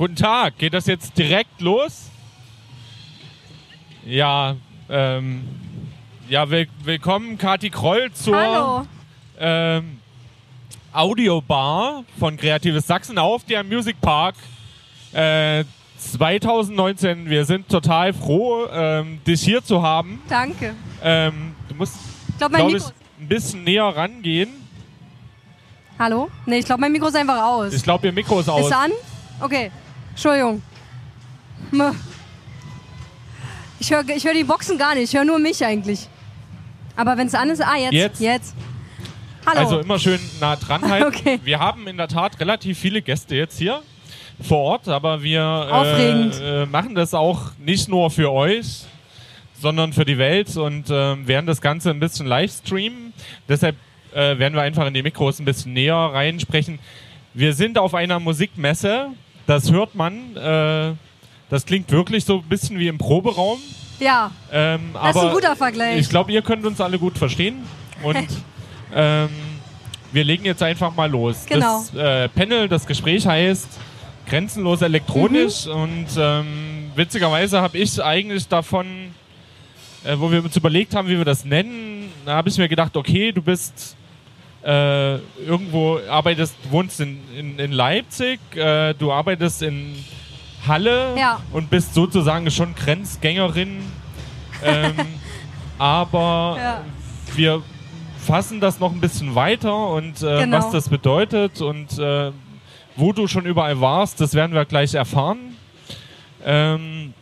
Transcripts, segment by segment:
Guten Tag, geht das jetzt direkt los? Ja, ähm, ja, will, willkommen Kati Kroll zur ähm, Audiobar von Kreatives Sachsen auf der Music Park äh, 2019. Wir sind total froh, ähm, dich hier zu haben. Danke. Ähm, du musst, glaube, Mikro. ich, ein bisschen näher rangehen. Hallo? Nee, ich glaube, mein Mikro ist einfach aus. Ich glaube, ihr Mikro ist aus. Ist an? Okay. Entschuldigung. Ich höre ich hör die Boxen gar nicht. Ich höre nur mich eigentlich. Aber wenn es an ist. Ah, jetzt. Jetzt? Jetzt. Hallo. Also immer schön nah dran halten. Okay. Wir haben in der Tat relativ viele Gäste jetzt hier vor Ort, aber wir äh, äh, machen das auch nicht nur für euch, sondern für die Welt und äh, werden das Ganze ein bisschen live streamen. Deshalb äh, werden wir einfach in die Mikros ein bisschen näher reinsprechen. Wir sind auf einer Musikmesse, das hört man. Äh, das klingt wirklich so ein bisschen wie im Proberaum. ja, Ähm, das ist ein guter Vergleich. ich glaube, ihr könnt uns alle gut verstehen. Und ähm, wir legen jetzt einfach mal los. Genau. Das äh, Panel, das Gespräch heißt Grenzenlos elektronisch. Mhm. Und ähm, witzigerweise habe ich eigentlich davon, äh, wo wir uns überlegt haben, wie wir das nennen, da habe ich mir gedacht, okay, du bist äh, irgendwo, arbeitest, wohnst in, in, in Leipzig, äh, du arbeitest in Halle Ja. und bist sozusagen schon Grenzgängerin. ähm, aber Ja. wir fassen das noch ein bisschen weiter und äh, Genau. was das bedeutet und äh, wo du schon überall warst, das werden wir gleich erfahren. Ähm,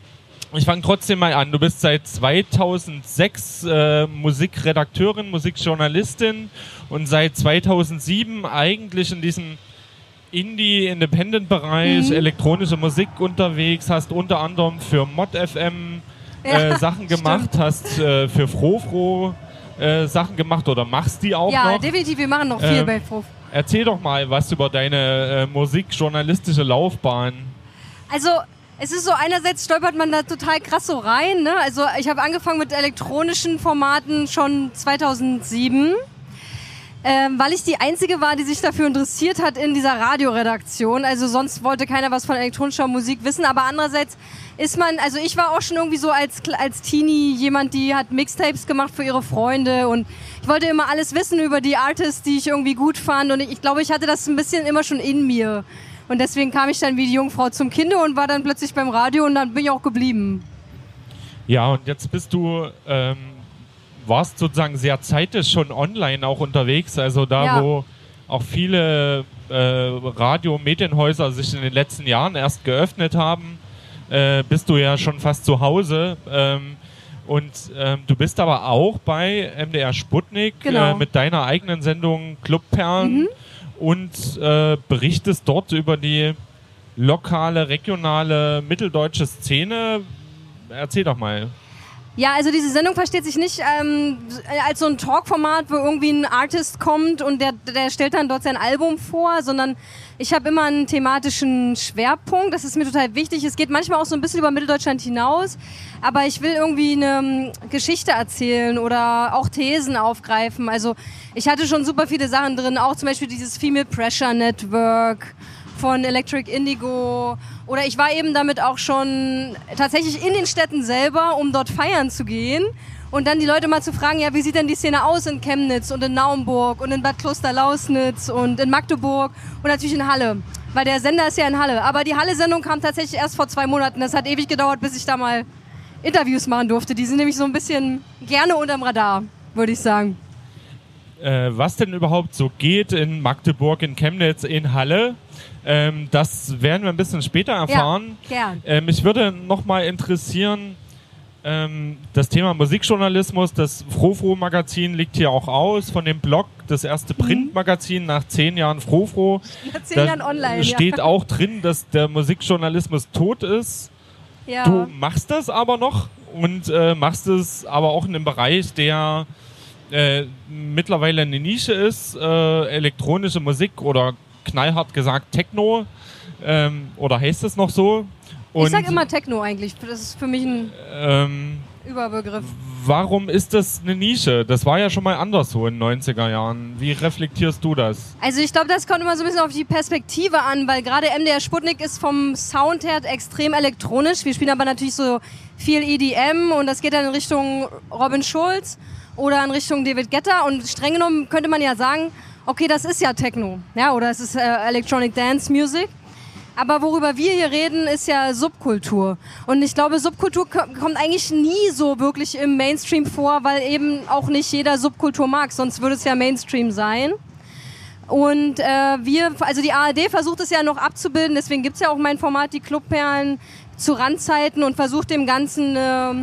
ich fange trotzdem mal an. Du bist seit 2006 äh, Musikredakteurin, Musikjournalistin und seit 2007 eigentlich in diesem Indie-Independent-Bereich, Mhm. elektronische Musik unterwegs, hast unter anderem für Mod FM äh, Ja, Sachen gemacht, hast äh, für Frofro äh, Sachen gemacht oder machst die auch ja, noch. definitiv. Wir machen noch viel Ähm, bei Prof. Erzähl doch mal was über deine äh, musikjournalistische Laufbahn. Also, es ist so, einerseits stolpert man da total krass so rein. Ne? Also, ich habe angefangen mit elektronischen Formaten schon 2007. Ähm, weil ich die Einzige war, die sich dafür interessiert hat in dieser Radioredaktion. Also sonst wollte keiner was von elektronischer Musik wissen. Aber andererseits ist man, also ich war auch schon irgendwie so als, als Teenie jemand, die hat Mixtapes gemacht für ihre Freunde und ich wollte immer alles wissen über die Artists, die ich irgendwie gut fand und ich, ich glaube, ich hatte das ein bisschen immer schon in mir. Und deswegen kam ich dann wie die Jungfrau zum Kinder und war dann plötzlich beim Radio und dann bin ich auch geblieben. Ja, und jetzt bist du, ähm, warst sozusagen sehr zeitig schon online auch unterwegs, also da, Ja. wo auch viele äh, Radio-Medienhäuser sich in den letzten Jahren erst geöffnet haben, äh, bist du ja schon fast zu Hause. Ähm, und ähm, du bist aber auch bei MDR Sputnik Genau. äh, mit deiner eigenen Sendung Clubperlen Mhm. Und äh, berichtest dort über die lokale, regionale, mitteldeutsche Szene. Erzähl doch mal. Ja, also diese Sendung versteht sich nicht ähm, als so ein Talkformat, wo irgendwie ein Artist kommt und der, der stellt dann dort sein Album vor, sondern ich habe immer einen thematischen Schwerpunkt. Das ist mir total wichtig. Es geht manchmal auch so ein bisschen über Mitteldeutschland hinaus, aber ich will irgendwie eine ähm, Geschichte erzählen oder auch Thesen aufgreifen. Also ich hatte schon super viele Sachen drin, auch zum Beispiel dieses Female Pressure Network von Electric Indigo. Oder ich war eben damit auch schon tatsächlich in den Städten selber, um dort feiern zu gehen. Und dann die Leute mal zu fragen, ja, wie sieht denn die Szene aus in Chemnitz und in Naumburg und in Bad Kloster-Lausnitz und in Magdeburg und natürlich in Halle. Weil der Sender ist ja in Halle. Aber die Halle-Sendung kam tatsächlich erst vor zwei Monaten. Das hat ewig gedauert, bis ich da mal Interviews machen durfte. Die sind nämlich so ein bisschen gerne unterm Radar, würde ich sagen. äh, was denn überhaupt so geht in Magdeburg, in Chemnitz, in Halle. Ähm, das werden wir ein bisschen später erfahren. Ja, gern. Äh, mich würde noch mal interessieren, ähm, das Thema Musikjournalismus, das Frofro-Magazin liegt hier auch aus, von dem Blog, das erste Mhm. Printmagazin nach zehn Jahren Frofro. Nach zehn Da Jahren online. steht auch drin, dass der Musikjournalismus tot ist. ja. Du ja. machst das aber noch und äh, machst es aber auch in einem Bereich, der äh, mittlerweile eine Nische ist, äh, elektronische Musik oder knallhart gesagt Techno ähm, oder heißt es noch so? ich sag immer Techno eigentlich. Das ist für mich ein ähm, Überbegriff. warum ist das eine Nische? Das war ja schon mal anders so in den 90er Jahren. Wie reflektierst du das? Also ich glaube, das kommt immer so ein bisschen auf die Perspektive an, weil gerade MDR Sputnik ist vom Sound her extrem elektronisch. Wir spielen aber natürlich so viel EDM und das geht dann in Richtung Robin Schulz oder in Richtung David Guetta und streng genommen könnte man ja sagen, okay, das ist ja Techno, ja, oder es ist äh, Electronic Dance Music. Aber worüber wir hier reden, ist ja Subkultur. Und ich glaube, Subkultur kommt eigentlich nie so wirklich im Mainstream vor, weil eben auch nicht jeder Subkultur mag, sonst würde es ja Mainstream sein. Und äh, wir, also die ARD versucht es ja noch abzubilden, deswegen gibt es ja auch mein Format, die Clubperlen, zu Randzeiten und versucht dem Ganzen äh,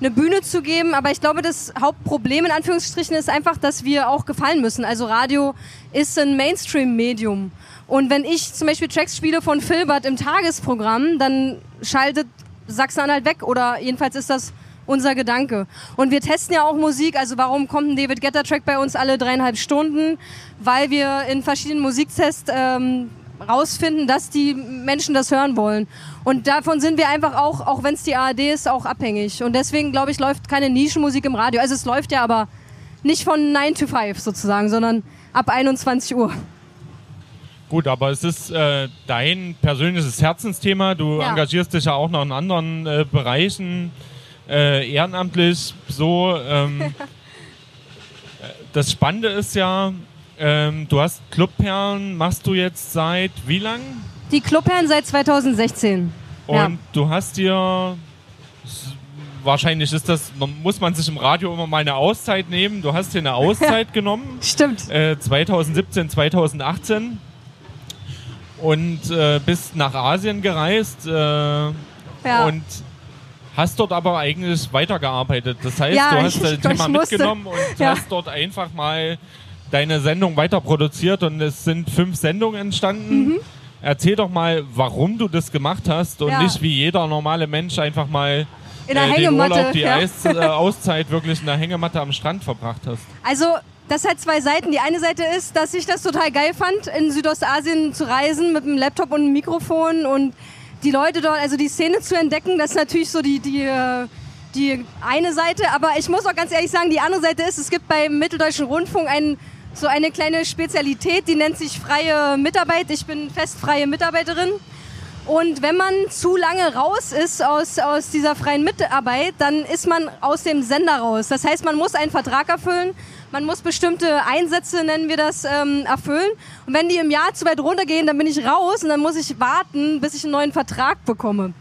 eine Bühne zu geben. Aber ich glaube, das Hauptproblem in Anführungsstrichen ist einfach, dass wir auch gefallen müssen. Also Radio ist ein Mainstream-Medium. Und wenn ich zum Beispiel Tracks spiele von Filbert im Tagesprogramm, dann schaltet Sachsen-Anhalt weg oder jedenfalls ist das unser Gedanke. Und wir testen ja auch Musik, also warum kommt ein David Getter Track bei uns alle dreieinhalb Stunden? Weil wir in verschiedenen Musiktests ähm, rausfinden, dass die Menschen das hören wollen. Und davon sind wir einfach auch, auch wenn es die ARD ist, auch abhängig. Und deswegen, glaube ich, läuft keine Nischenmusik im Radio. Also es läuft ja aber nicht von 9 to 5 sozusagen, sondern ab 21 Uhr. Gut, aber es ist äh, dein persönliches Herzensthema. Du ja. engagierst dich ja auch noch in anderen äh, Bereichen äh, ehrenamtlich. So, ähm, das Spannende ist ja, ähm, du hast Clubperlen, machst du jetzt seit wie lang? Die Clubperlen seit 2016. Und ja. du hast dir wahrscheinlich ist das, muss man sich im Radio immer mal eine Auszeit nehmen. Du hast dir eine Auszeit genommen. Stimmt. Äh, 2017, 2018 und äh, bist nach Asien gereist äh, ja. und hast dort aber eigentlich weitergearbeitet. Das heißt, ja, du hast das Thema mitgenommen und ja. hast dort einfach mal deine Sendung weiter produziert und es sind fünf Sendungen entstanden. Mhm. Erzähl doch mal, warum du das gemacht hast und nicht wie jeder normale Mensch einfach mal in der äh, den Urlaub, die Eis, äh, Auszeit wirklich in der Hängematte am Strand verbracht hast. Also das hat zwei Seiten. Die eine Seite ist, dass ich das total geil fand, in Südostasien zu reisen mit einem Laptop und einem Mikrofon und die Leute dort, also die Szene zu entdecken. Das ist natürlich so die, die, die eine Seite. Aber ich muss auch ganz ehrlich sagen, die andere Seite ist, es gibt beim Mitteldeutschen Rundfunk ein, so eine kleine Spezialität, die nennt sich freie Mitarbeit. Ich bin festfreie Mitarbeiterin. Und wenn man zu lange raus ist aus, aus dieser freien Mitarbeit, dann ist man aus dem Sender raus. Das heißt, man muss einen Vertrag erfüllen man muss bestimmte Einsätze, nennen wir das, ähm, erfüllen. Und wenn die im Jahr zu weit runtergehen, dann bin ich raus und dann muss ich warten, bis ich einen neuen Vertrag bekomme.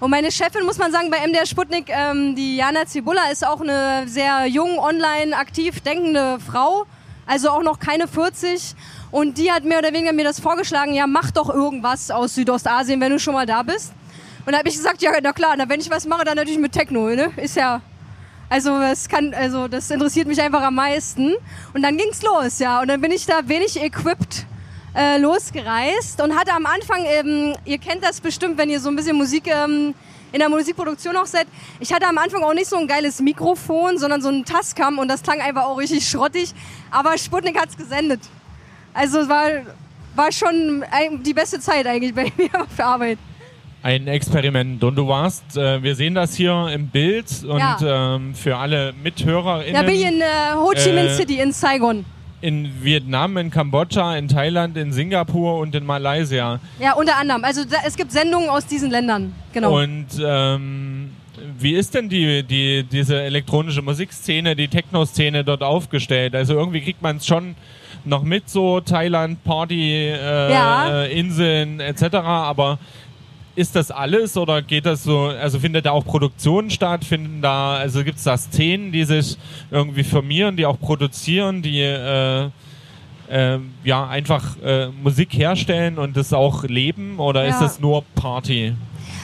Und meine Chefin, muss man sagen, bei MDR Sputnik, ähm, die Jana Zibulla, ist auch eine sehr jung, online aktiv denkende Frau. Also auch noch keine 40. Und die hat mehr oder weniger mir das vorgeschlagen, ja, mach doch irgendwas aus Südostasien, wenn du schon mal da bist. Und da habe ich gesagt, ja, na klar, na, wenn ich was mache, dann natürlich mit Techno, ne? Ist ja also es kann, also das interessiert mich einfach am meisten. Und dann ging's los, ja. Und dann bin ich da wenig equipped äh, losgereist und hatte am Anfang eben, ihr kennt das bestimmt, wenn ihr so ein bisschen Musik ähm, in der Musikproduktion auch seid. Ich hatte am Anfang auch nicht so ein geiles Mikrofon, sondern so ein Tascam und das klang einfach auch richtig schrottig. Aber Sputnik hat's gesendet. Also es war, war schon die beste Zeit eigentlich bei mir auf der Arbeit ein Experiment. Und du warst, äh, wir sehen das hier im Bild und ja. ähm, für alle MithörerInnen. Da bin ich in äh, Ho Chi Minh äh, City in Saigon. In Vietnam, in Kambodscha, in Thailand, in Singapur und in Malaysia. Ja, unter anderem. Also da, es gibt Sendungen aus diesen Ländern, genau. Und ähm, wie ist denn die, die, diese elektronische Musikszene, die Techno-Szene dort aufgestellt? Also irgendwie kriegt man es schon noch mit, so Thailand, Party, äh, ja. Inseln etc., aber ist das alles oder geht das so, also findet da auch Produktionen statt? Finden da, also gibt es da Szenen, die sich irgendwie formieren, die auch produzieren, die äh, äh, ja einfach äh, Musik herstellen und das auch leben oder ja. ist das nur Party?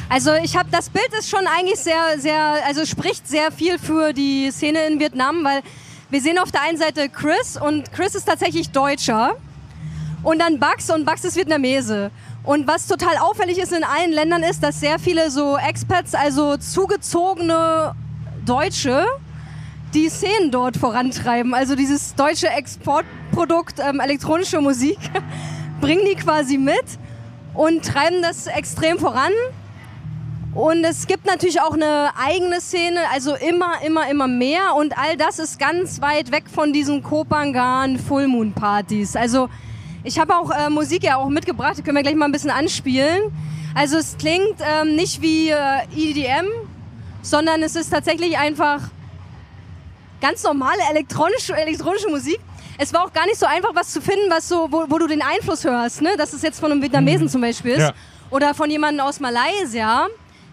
Also ich habe das Bild ist schon eigentlich sehr, sehr, also spricht sehr viel für die Szene in Vietnam, weil wir sehen auf der einen Seite Chris und Chris ist tatsächlich Deutscher und dann Bugs und Bugs ist Vietnamese. Und was total auffällig ist in allen Ländern ist, dass sehr viele so Expats, also zugezogene Deutsche, die Szenen dort vorantreiben. Also dieses deutsche Exportprodukt ähm, elektronische Musik bringen die quasi mit und treiben das extrem voran. Und es gibt natürlich auch eine eigene Szene, also immer, immer, immer mehr. Und all das ist ganz weit weg von diesen Kopangan Full Moon Partys. Also ich habe auch äh, Musik ja auch mitgebracht, die können wir gleich mal ein bisschen anspielen. Also es klingt ähm, nicht wie äh, EDM, sondern es ist tatsächlich einfach ganz normale elektronische, elektronische Musik. Es war auch gar nicht so einfach, was zu finden, was so, wo, wo du den Einfluss hörst. Ne? Dass es jetzt von einem Vietnamesen mhm. zum Beispiel ist. Ja. Oder von jemandem aus Malaysia.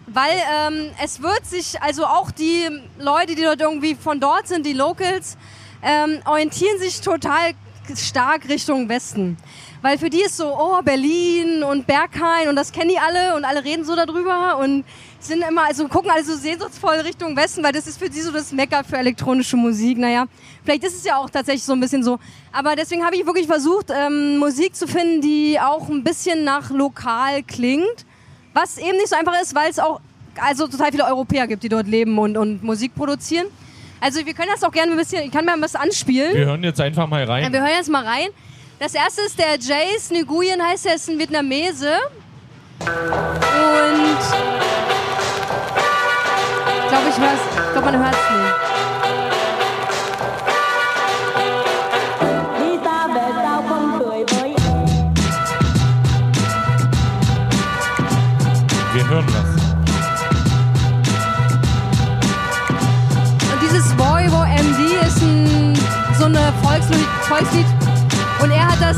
Weil ähm, es wird sich, also auch die Leute, die dort irgendwie von dort sind, die Locals, ähm, orientieren sich total stark Richtung Westen. Weil für die ist so, oh, Berlin und Berghain und das kennen die alle und alle reden so darüber und sind immer, also gucken also sehnsuchtsvoll Richtung Westen, weil das ist für sie so das Mecker für elektronische Musik. Naja, vielleicht ist es ja auch tatsächlich so ein bisschen so. Aber deswegen habe ich wirklich versucht, ähm, Musik zu finden, die auch ein bisschen nach lokal klingt. Was eben nicht so einfach ist, weil es auch also total viele Europäer gibt, die dort leben und, und Musik produzieren. Also wir können das auch gerne ein bisschen, ich kann mir was anspielen. Wir hören jetzt einfach mal rein. Ja, wir hören jetzt mal rein. Das erste ist der Jace Nguyen, heißt er, ist ein Vietnamese. Und ich glaube, ich ich glaube, man hört es nicht. Volkslied und er hat das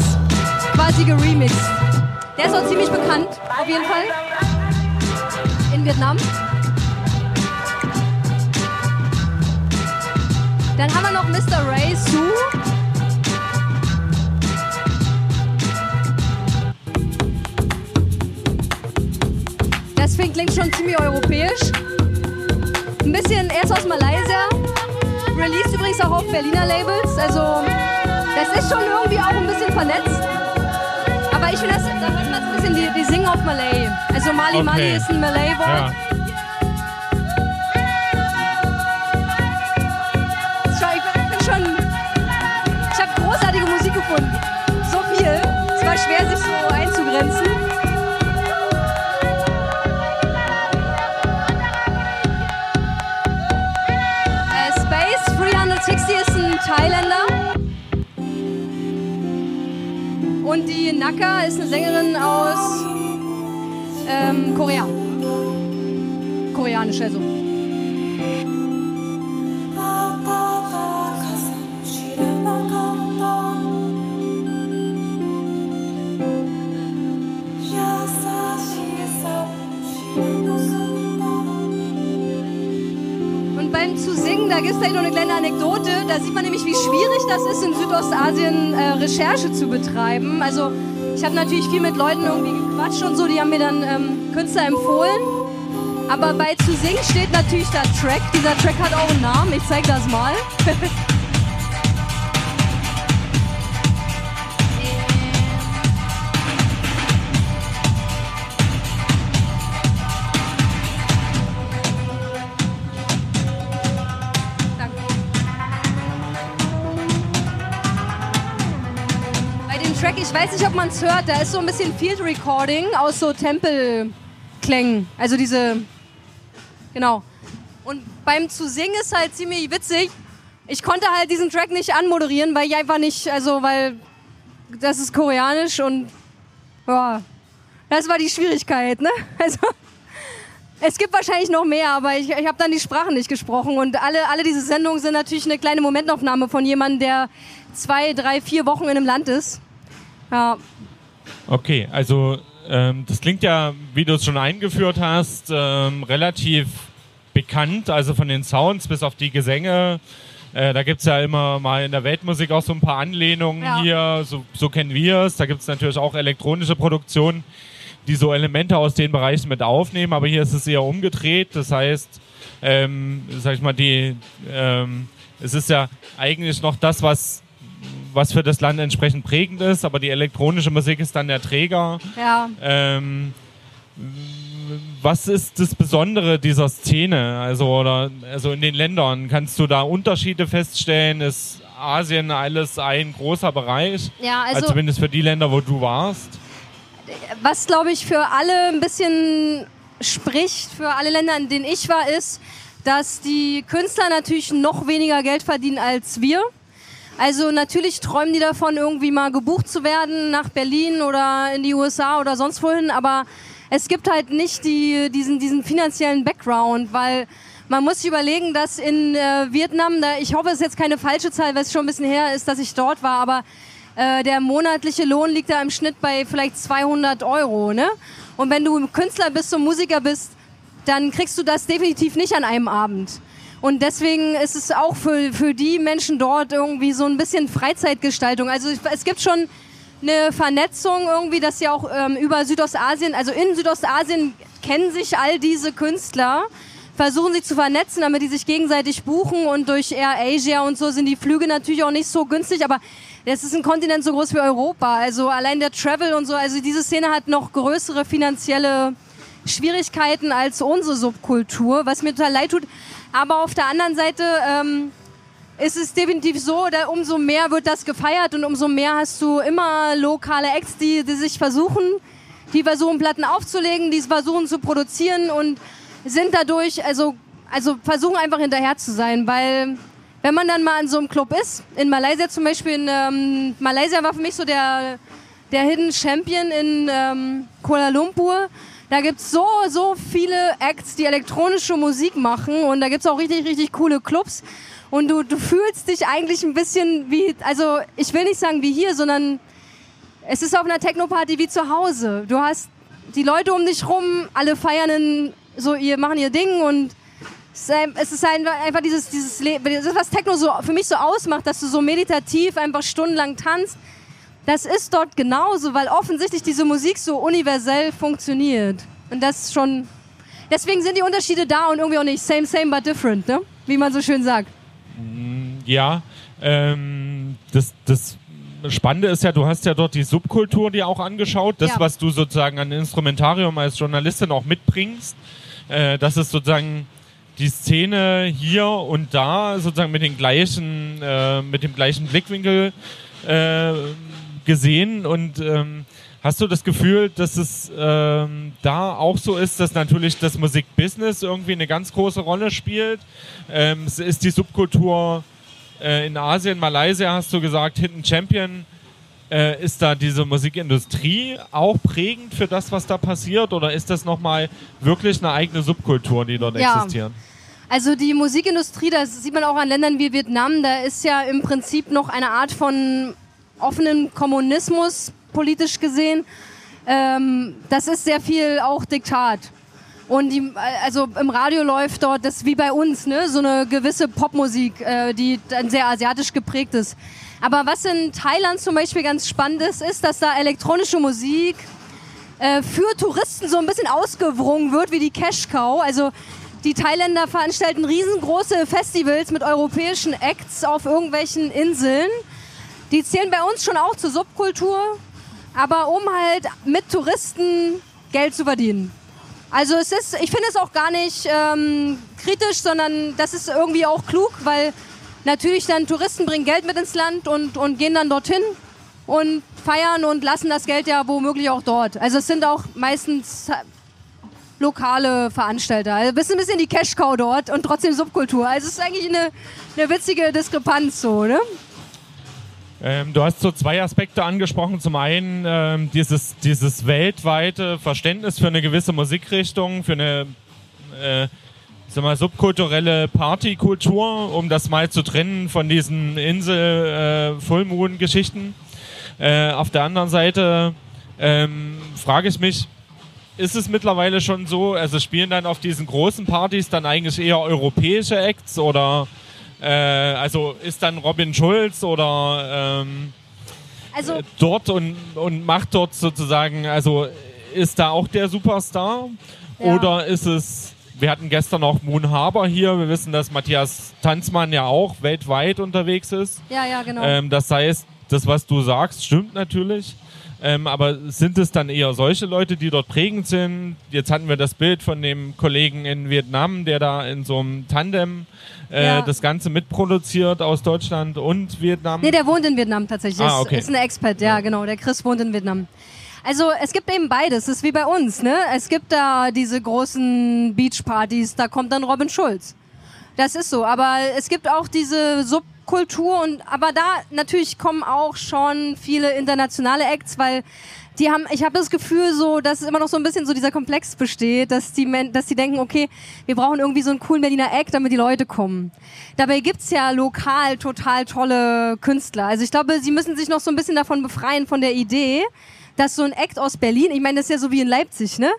quasi geremixed. Der ist auch ziemlich bekannt, auf jeden Fall. In Vietnam. Dann haben wir noch Mr. Ray Su. Das klingt schon ziemlich europäisch. Ein bisschen, erst aus Malaysia. Released übrigens auch auf Berliner Labels. Also das ist schon irgendwie auch ein bisschen vernetzt. Aber ich finde, das, da hört man ein bisschen, die, die singen auf Malay. Also Mali okay. Mali ist ein Malay-Wort. Ja. Ich habe großartige Musik gefunden. So viel. Es war schwer, sich so einzugrenzen. Und die Naka ist eine Sängerin aus ähm, Korea. Koreanisch also. Da gibt es vielleicht noch eine kleine Anekdote. Da sieht man nämlich, wie schwierig das ist, in Südostasien äh, Recherche zu betreiben. Also ich habe natürlich viel mit Leuten irgendwie gequatscht und so, die haben mir dann ähm, Künstler empfohlen. Aber bei Zu singen steht natürlich der Track. Dieser Track hat auch einen Namen, ich zeige das mal. ich weiß nicht, ob man es hört, da ist so ein bisschen Field Recording aus so Tempelklängen. Also diese, genau. Und beim zu singen ist halt ziemlich witzig. Ich konnte halt diesen Track nicht anmoderieren, weil ich einfach nicht, also weil das ist koreanisch und ja, das war die Schwierigkeit, ne? Also es gibt wahrscheinlich noch mehr, aber ich, ich habe dann die Sprache nicht gesprochen und alle, alle diese Sendungen sind natürlich eine kleine Momentaufnahme von jemandem, der zwei, drei, vier Wochen in einem Land ist. Ja. Okay, also ähm, das klingt ja, wie du es schon eingeführt hast, ähm, relativ bekannt, also von den Sounds bis auf die Gesänge. Äh, da gibt es ja immer mal in der Weltmusik auch so ein paar Anlehnungen ja. hier, so, so kennen wir es. Da gibt es natürlich auch elektronische Produktionen, die so Elemente aus den Bereichen mit aufnehmen, aber hier ist es eher umgedreht. Das heißt, ähm, sag ich mal, die, ähm, es ist ja eigentlich noch das, was was für das Land entsprechend prägend ist, aber die elektronische Musik ist dann der Träger. Ja. Ähm, was ist das Besondere dieser Szene? Also, oder, also in den Ländern, kannst du da Unterschiede feststellen? Ist Asien alles ein großer Bereich? Ja, also, also zumindest für die Länder, wo du warst. Was, glaube ich, für alle ein bisschen spricht für alle Länder, in denen ich war, ist, dass die Künstler natürlich noch weniger Geld verdienen als wir. Also natürlich träumen die davon, irgendwie mal gebucht zu werden nach Berlin oder in die USA oder sonst wohin, aber es gibt halt nicht die, diesen, diesen finanziellen Background, weil man muss sich überlegen, dass in äh, Vietnam, da, ich hoffe, es ist jetzt keine falsche Zahl, weil es schon ein bisschen her ist, dass ich dort war, aber äh, der monatliche Lohn liegt da im Schnitt bei vielleicht 200 Euro. Ne? Und wenn du Künstler bist und Musiker bist, dann kriegst du das definitiv nicht an einem Abend. Und deswegen ist es auch für, für die Menschen dort irgendwie so ein bisschen Freizeitgestaltung. Also es gibt schon eine Vernetzung irgendwie, dass ja auch ähm, über Südostasien, also in Südostasien kennen sich all diese Künstler, versuchen sie zu vernetzen, damit die sich gegenseitig buchen und durch Air Asia und so sind die Flüge natürlich auch nicht so günstig, aber es ist ein Kontinent so groß wie Europa. Also allein der Travel und so, also diese Szene hat noch größere finanzielle Schwierigkeiten als unsere Subkultur, was mir total leid tut. Aber auf der anderen Seite ähm, ist es definitiv so, da umso mehr wird das gefeiert und umso mehr hast du immer lokale Acts, die, die sich versuchen, die versuchen Platten aufzulegen, die versuchen zu produzieren und sind dadurch, also, also versuchen einfach hinterher zu sein, weil wenn man dann mal in so einem Club ist, in Malaysia zum Beispiel, in ähm, Malaysia war für mich so der, der Hidden Champion in ähm, Kuala Lumpur, da gibt es so, so viele Acts, die elektronische Musik machen und da gibt es auch richtig, richtig coole Clubs. Und du, du fühlst dich eigentlich ein bisschen wie, also ich will nicht sagen wie hier, sondern es ist auf einer Techno-Party wie zu Hause. Du hast die Leute um dich rum, alle feiern in, so, ihr machen ihr Ding und es ist einfach dieses, dieses das, was Techno so für mich so ausmacht, dass du so meditativ einfach stundenlang tanzt das ist dort genauso, weil offensichtlich diese Musik so universell funktioniert. Und das schon. Deswegen sind die Unterschiede da und irgendwie auch nicht same, same, but different, ne? Wie man so schön sagt. Mm, ja, ähm, das, das Spannende ist ja, du hast ja dort die Subkultur dir auch angeschaut. Das, ja. was du sozusagen an Instrumentarium als Journalistin auch mitbringst. Äh, das ist sozusagen die Szene hier und da sozusagen mit den gleichen, äh, mit dem gleichen Blickwinkel äh, gesehen und ähm, hast du das Gefühl, dass es ähm, da auch so ist, dass natürlich das Musikbusiness irgendwie eine ganz große Rolle spielt? Ähm, ist die Subkultur äh, in Asien, Malaysia, hast du gesagt, Hidden Champion, äh, ist da diese Musikindustrie auch prägend für das, was da passiert? Oder ist das nochmal wirklich eine eigene Subkultur, die dort ja. existieren? Also die Musikindustrie, das sieht man auch an Ländern wie Vietnam, da ist ja im Prinzip noch eine Art von offenen Kommunismus politisch gesehen. Ähm, das ist sehr viel auch Diktat. Und die, also im Radio läuft dort, das wie bei uns, ne, so eine gewisse Popmusik, äh, die dann sehr asiatisch geprägt ist. Aber was in Thailand zum Beispiel ganz spannend ist, ist, dass da elektronische Musik äh, für Touristen so ein bisschen ausgewrungen wird wie die Cash Cow. Also die Thailänder veranstalten riesengroße Festivals mit europäischen Acts auf irgendwelchen Inseln die zählen bei uns schon auch zur Subkultur, aber um halt mit Touristen Geld zu verdienen. Also es ist, ich finde es auch gar nicht ähm, kritisch, sondern das ist irgendwie auch klug, weil natürlich dann Touristen bringen Geld mit ins Land und, und gehen dann dorthin und feiern und lassen das Geld ja womöglich auch dort. Also es sind auch meistens lokale Veranstalter. Also bist ein bisschen die Cash-Cow dort und trotzdem Subkultur. Also es ist eigentlich eine, eine witzige Diskrepanz so, ne? Ähm, du hast so zwei Aspekte angesprochen. Zum einen ähm, dieses, dieses weltweite Verständnis für eine gewisse Musikrichtung, für eine äh, sag mal, subkulturelle Partykultur, um das mal zu trennen von diesen Insel-Full-Moon-Geschichten. Äh, auf der anderen Seite ähm, frage ich mich, ist es mittlerweile schon so, also spielen dann auf diesen großen Partys dann eigentlich eher europäische Acts oder äh, also ist dann Robin Schulz oder ähm, also äh, dort und, und macht dort sozusagen, also ist da auch der Superstar? Ja. Oder ist es, wir hatten gestern auch Moon Harbor hier, wir wissen, dass Matthias Tanzmann ja auch weltweit unterwegs ist. Ja, ja, genau. Ähm, das heißt, das, was du sagst, stimmt natürlich. Ähm, aber sind es dann eher solche Leute, die dort prägend sind? Jetzt hatten wir das Bild von dem Kollegen in Vietnam, der da in so einem Tandem äh, ja. das Ganze mitproduziert aus Deutschland und Vietnam. Nee, der wohnt in Vietnam tatsächlich. Ah, okay. Ist, ist ein Expat, ja, ja, genau. Der Chris wohnt in Vietnam. Also es gibt eben beides, das ist wie bei uns. Ne? Es gibt da diese großen Beachpartys, da kommt dann Robin Schulz. Das ist so, aber es gibt auch diese Subkultur und aber da natürlich kommen auch schon viele internationale Acts, weil die haben, ich habe das Gefühl so, dass immer noch so ein bisschen so dieser Komplex besteht, dass die, dass die denken, okay, wir brauchen irgendwie so einen coolen Berliner Act, damit die Leute kommen. Dabei gibt's ja lokal total tolle Künstler. Also ich glaube, sie müssen sich noch so ein bisschen davon befreien, von der Idee, dass so ein Act aus Berlin, ich meine, das ist ja so wie in Leipzig, ne?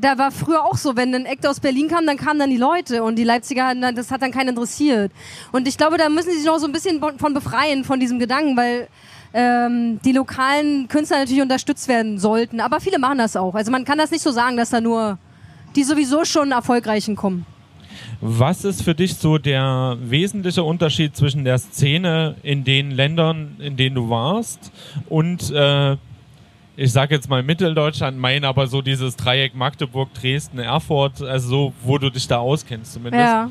Da war früher auch so, wenn ein Act aus Berlin kam, dann kamen dann die Leute und die Leipziger, das hat dann keinen interessiert. Und ich glaube, da müssen sie sich noch so ein bisschen von befreien, von diesem Gedanken, weil ähm, die lokalen Künstler natürlich unterstützt werden sollten. Aber viele machen das auch. Also man kann das nicht so sagen, dass da nur die sowieso schon erfolgreichen kommen. Was ist für dich so der wesentliche Unterschied zwischen der Szene in den Ländern, in denen du warst, und äh, ich sage jetzt mal Mitteldeutschland, mein aber so dieses Dreieck Magdeburg, Dresden, Erfurt, also so, wo du dich da auskennst zumindest? Ja.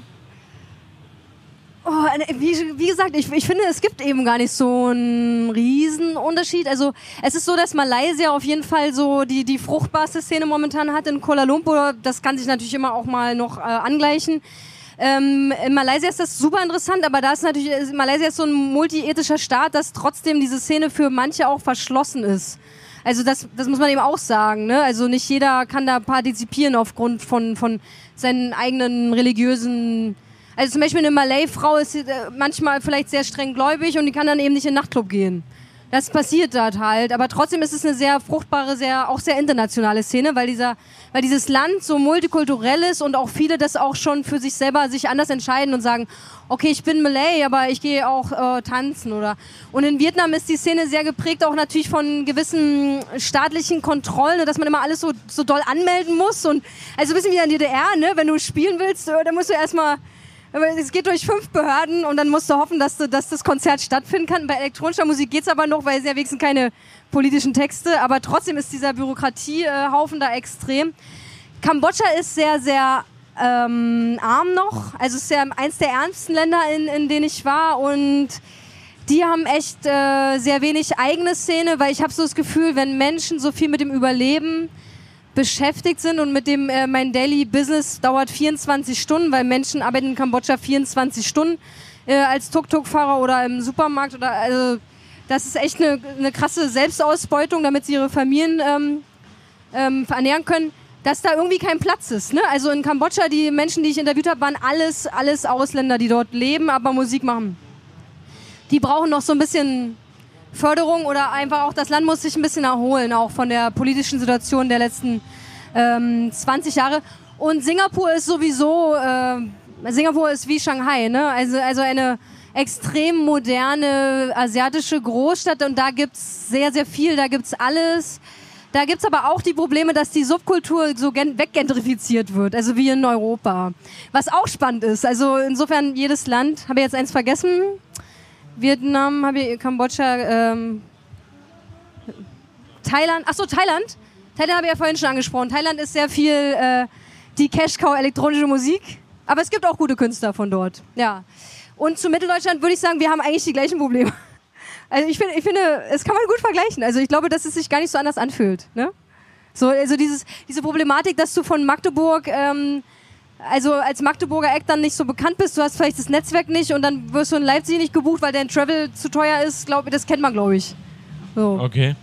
Oh, wie, wie, gesagt, ich, ich, finde, es gibt eben gar nicht so einen Riesenunterschied. Also es ist so, dass Malaysia auf jeden Fall so die, die fruchtbarste Szene momentan hat in Kuala Lumpur. Das kann sich natürlich immer auch mal noch äh, angleichen. Ähm, in Malaysia ist das super interessant, aber da ist natürlich, Malaysia ist so ein multiethischer Staat, dass trotzdem diese Szene für manche auch verschlossen ist. Also das, das muss man eben auch sagen. Ne? Also nicht jeder kann da partizipieren aufgrund von, von seinen eigenen religiösen also zum Beispiel eine Malay-Frau ist äh, manchmal vielleicht sehr streng gläubig und die kann dann eben nicht in den Nachtclub gehen. Das passiert dort halt, aber trotzdem ist es eine sehr fruchtbare, sehr auch sehr internationale Szene, weil dieser, weil dieses Land so multikulturell ist und auch viele das auch schon für sich selber sich anders entscheiden und sagen, okay, ich bin Malay, aber ich gehe auch äh, tanzen oder. Und in Vietnam ist die Szene sehr geprägt auch natürlich von gewissen staatlichen Kontrollen, dass man immer alles so so doll anmelden muss und also ein bisschen wie in der DDR, ne, wenn du spielen willst, äh, dann musst du erstmal es geht durch fünf Behörden und dann musst du hoffen, dass, du, dass das Konzert stattfinden kann. Bei elektronischer Musik geht es aber noch, weil es ja wenigstens keine politischen Texte, aber trotzdem ist dieser Bürokratiehaufen da extrem. Kambodscha ist sehr, sehr ähm, arm noch. Also es ist ja eins der ärmsten Länder, in, in denen ich war und die haben echt äh, sehr wenig eigene Szene, weil ich habe so das Gefühl, wenn Menschen so viel mit dem Überleben beschäftigt sind und mit dem äh, mein Daily Business dauert 24 Stunden, weil Menschen arbeiten in Kambodscha 24 Stunden äh, als Tuk-Tuk-Fahrer oder im Supermarkt oder also das ist echt eine, eine krasse Selbstausbeutung, damit sie ihre Familien ähm, ähm, ernähren können, dass da irgendwie kein Platz ist. Ne? Also in Kambodscha, die Menschen, die ich interviewt habe, waren alles, alles Ausländer, die dort leben, aber Musik machen. Die brauchen noch so ein bisschen Förderung oder einfach auch das Land muss sich ein bisschen erholen, auch von der politischen Situation der letzten ähm, 20 Jahre. Und Singapur ist sowieso, äh, Singapur ist wie Shanghai, ne? also, also eine extrem moderne asiatische Großstadt und da gibt es sehr, sehr viel, da gibt es alles. Da gibt es aber auch die Probleme, dass die Subkultur so weggentrifiziert wird, also wie in Europa. Was auch spannend ist. Also insofern jedes Land, habe ich jetzt eins vergessen? Vietnam, habe ich Kambodscha, ähm, Thailand. Achso, Thailand. Thailand habe ich ja vorhin schon angesprochen. Thailand ist sehr viel äh, die Cash-Cow elektronische Musik. Aber es gibt auch gute Künstler von dort. Ja. Und zu Mitteldeutschland würde ich sagen, wir haben eigentlich die gleichen Probleme. Also ich, find, ich finde, es kann man gut vergleichen. Also ich glaube, dass es sich gar nicht so anders anfühlt. Ne? So, also dieses, diese Problematik, dass du von Magdeburg ähm, also als Magdeburger Eck dann nicht so bekannt bist, du hast vielleicht das Netzwerk nicht und dann wirst du in Leipzig nicht gebucht, weil dein Travel zu teuer ist, glaube das kennt man, glaube ich. So. Okay.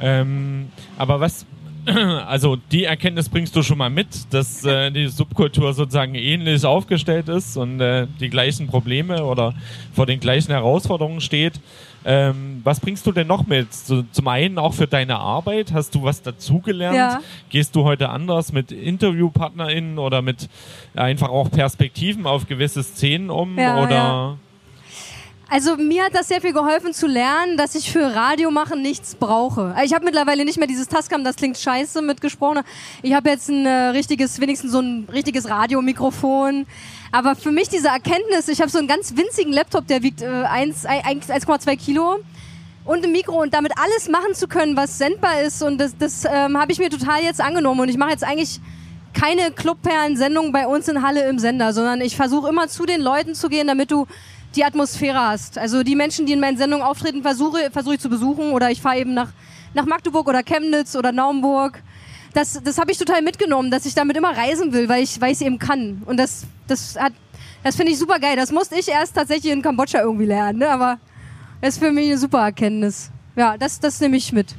Ähm, aber was, also die Erkenntnis bringst du schon mal mit, dass äh, die Subkultur sozusagen ähnlich aufgestellt ist und äh, die gleichen Probleme oder vor den gleichen Herausforderungen steht. Ähm, was bringst du denn noch mit? So, zum einen auch für deine Arbeit. Hast du was dazugelernt? Ja. Gehst du heute anders mit InterviewpartnerInnen oder mit einfach auch Perspektiven auf gewisse Szenen um? Ja, oder? Ja. Also mir hat das sehr viel geholfen zu lernen, dass ich für Radio machen nichts brauche. Ich habe mittlerweile nicht mehr dieses Tascam, das klingt scheiße mitgesprochen. Ich habe jetzt ein äh, richtiges, wenigstens so ein richtiges Radiomikrofon. Aber für mich diese Erkenntnis, ich habe so einen ganz winzigen Laptop, der wiegt äh, 1,2 Kilo und ein Mikro und damit alles machen zu können, was sendbar ist. Und das, das ähm, habe ich mir total jetzt angenommen. Und ich mache jetzt eigentlich keine Clubperlen-Sendung bei uns in Halle im Sender, sondern ich versuche immer zu den Leuten zu gehen, damit du die Atmosphäre hast. Also die Menschen, die in meinen Sendungen auftreten, versuche, versuche ich zu besuchen oder ich fahre eben nach, nach Magdeburg oder Chemnitz oder Naumburg. Das, das habe ich total mitgenommen, dass ich damit immer reisen will, weil ich, ich eben kann. Und das, das, das finde ich super geil. Das musste ich erst tatsächlich in Kambodscha irgendwie lernen, ne? aber das ist für mich eine super Erkenntnis. Ja, das, das nehme ich mit.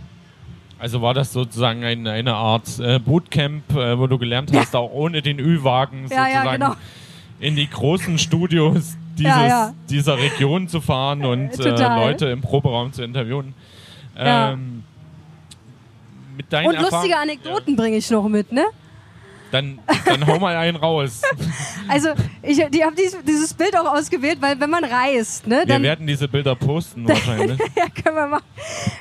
Also war das sozusagen eine, eine Art äh, Bootcamp, äh, wo du gelernt hast, ja. auch ohne den Ü-Wagen ja, sozusagen ja, genau. in die großen Studios dieses, dieser Region zu fahren und äh, Leute im Proberaum zu interviewen. Ähm, mit deinen und lustige Anekdoten bringe ich noch mit, ne? Dann, dann hau mal einen raus. Also, ich die habe dieses, dieses, Bild auch ausgewählt, weil wenn man reist, ne, dann. Wir werden diese Bilder posten wahrscheinlich. ja, können wir machen.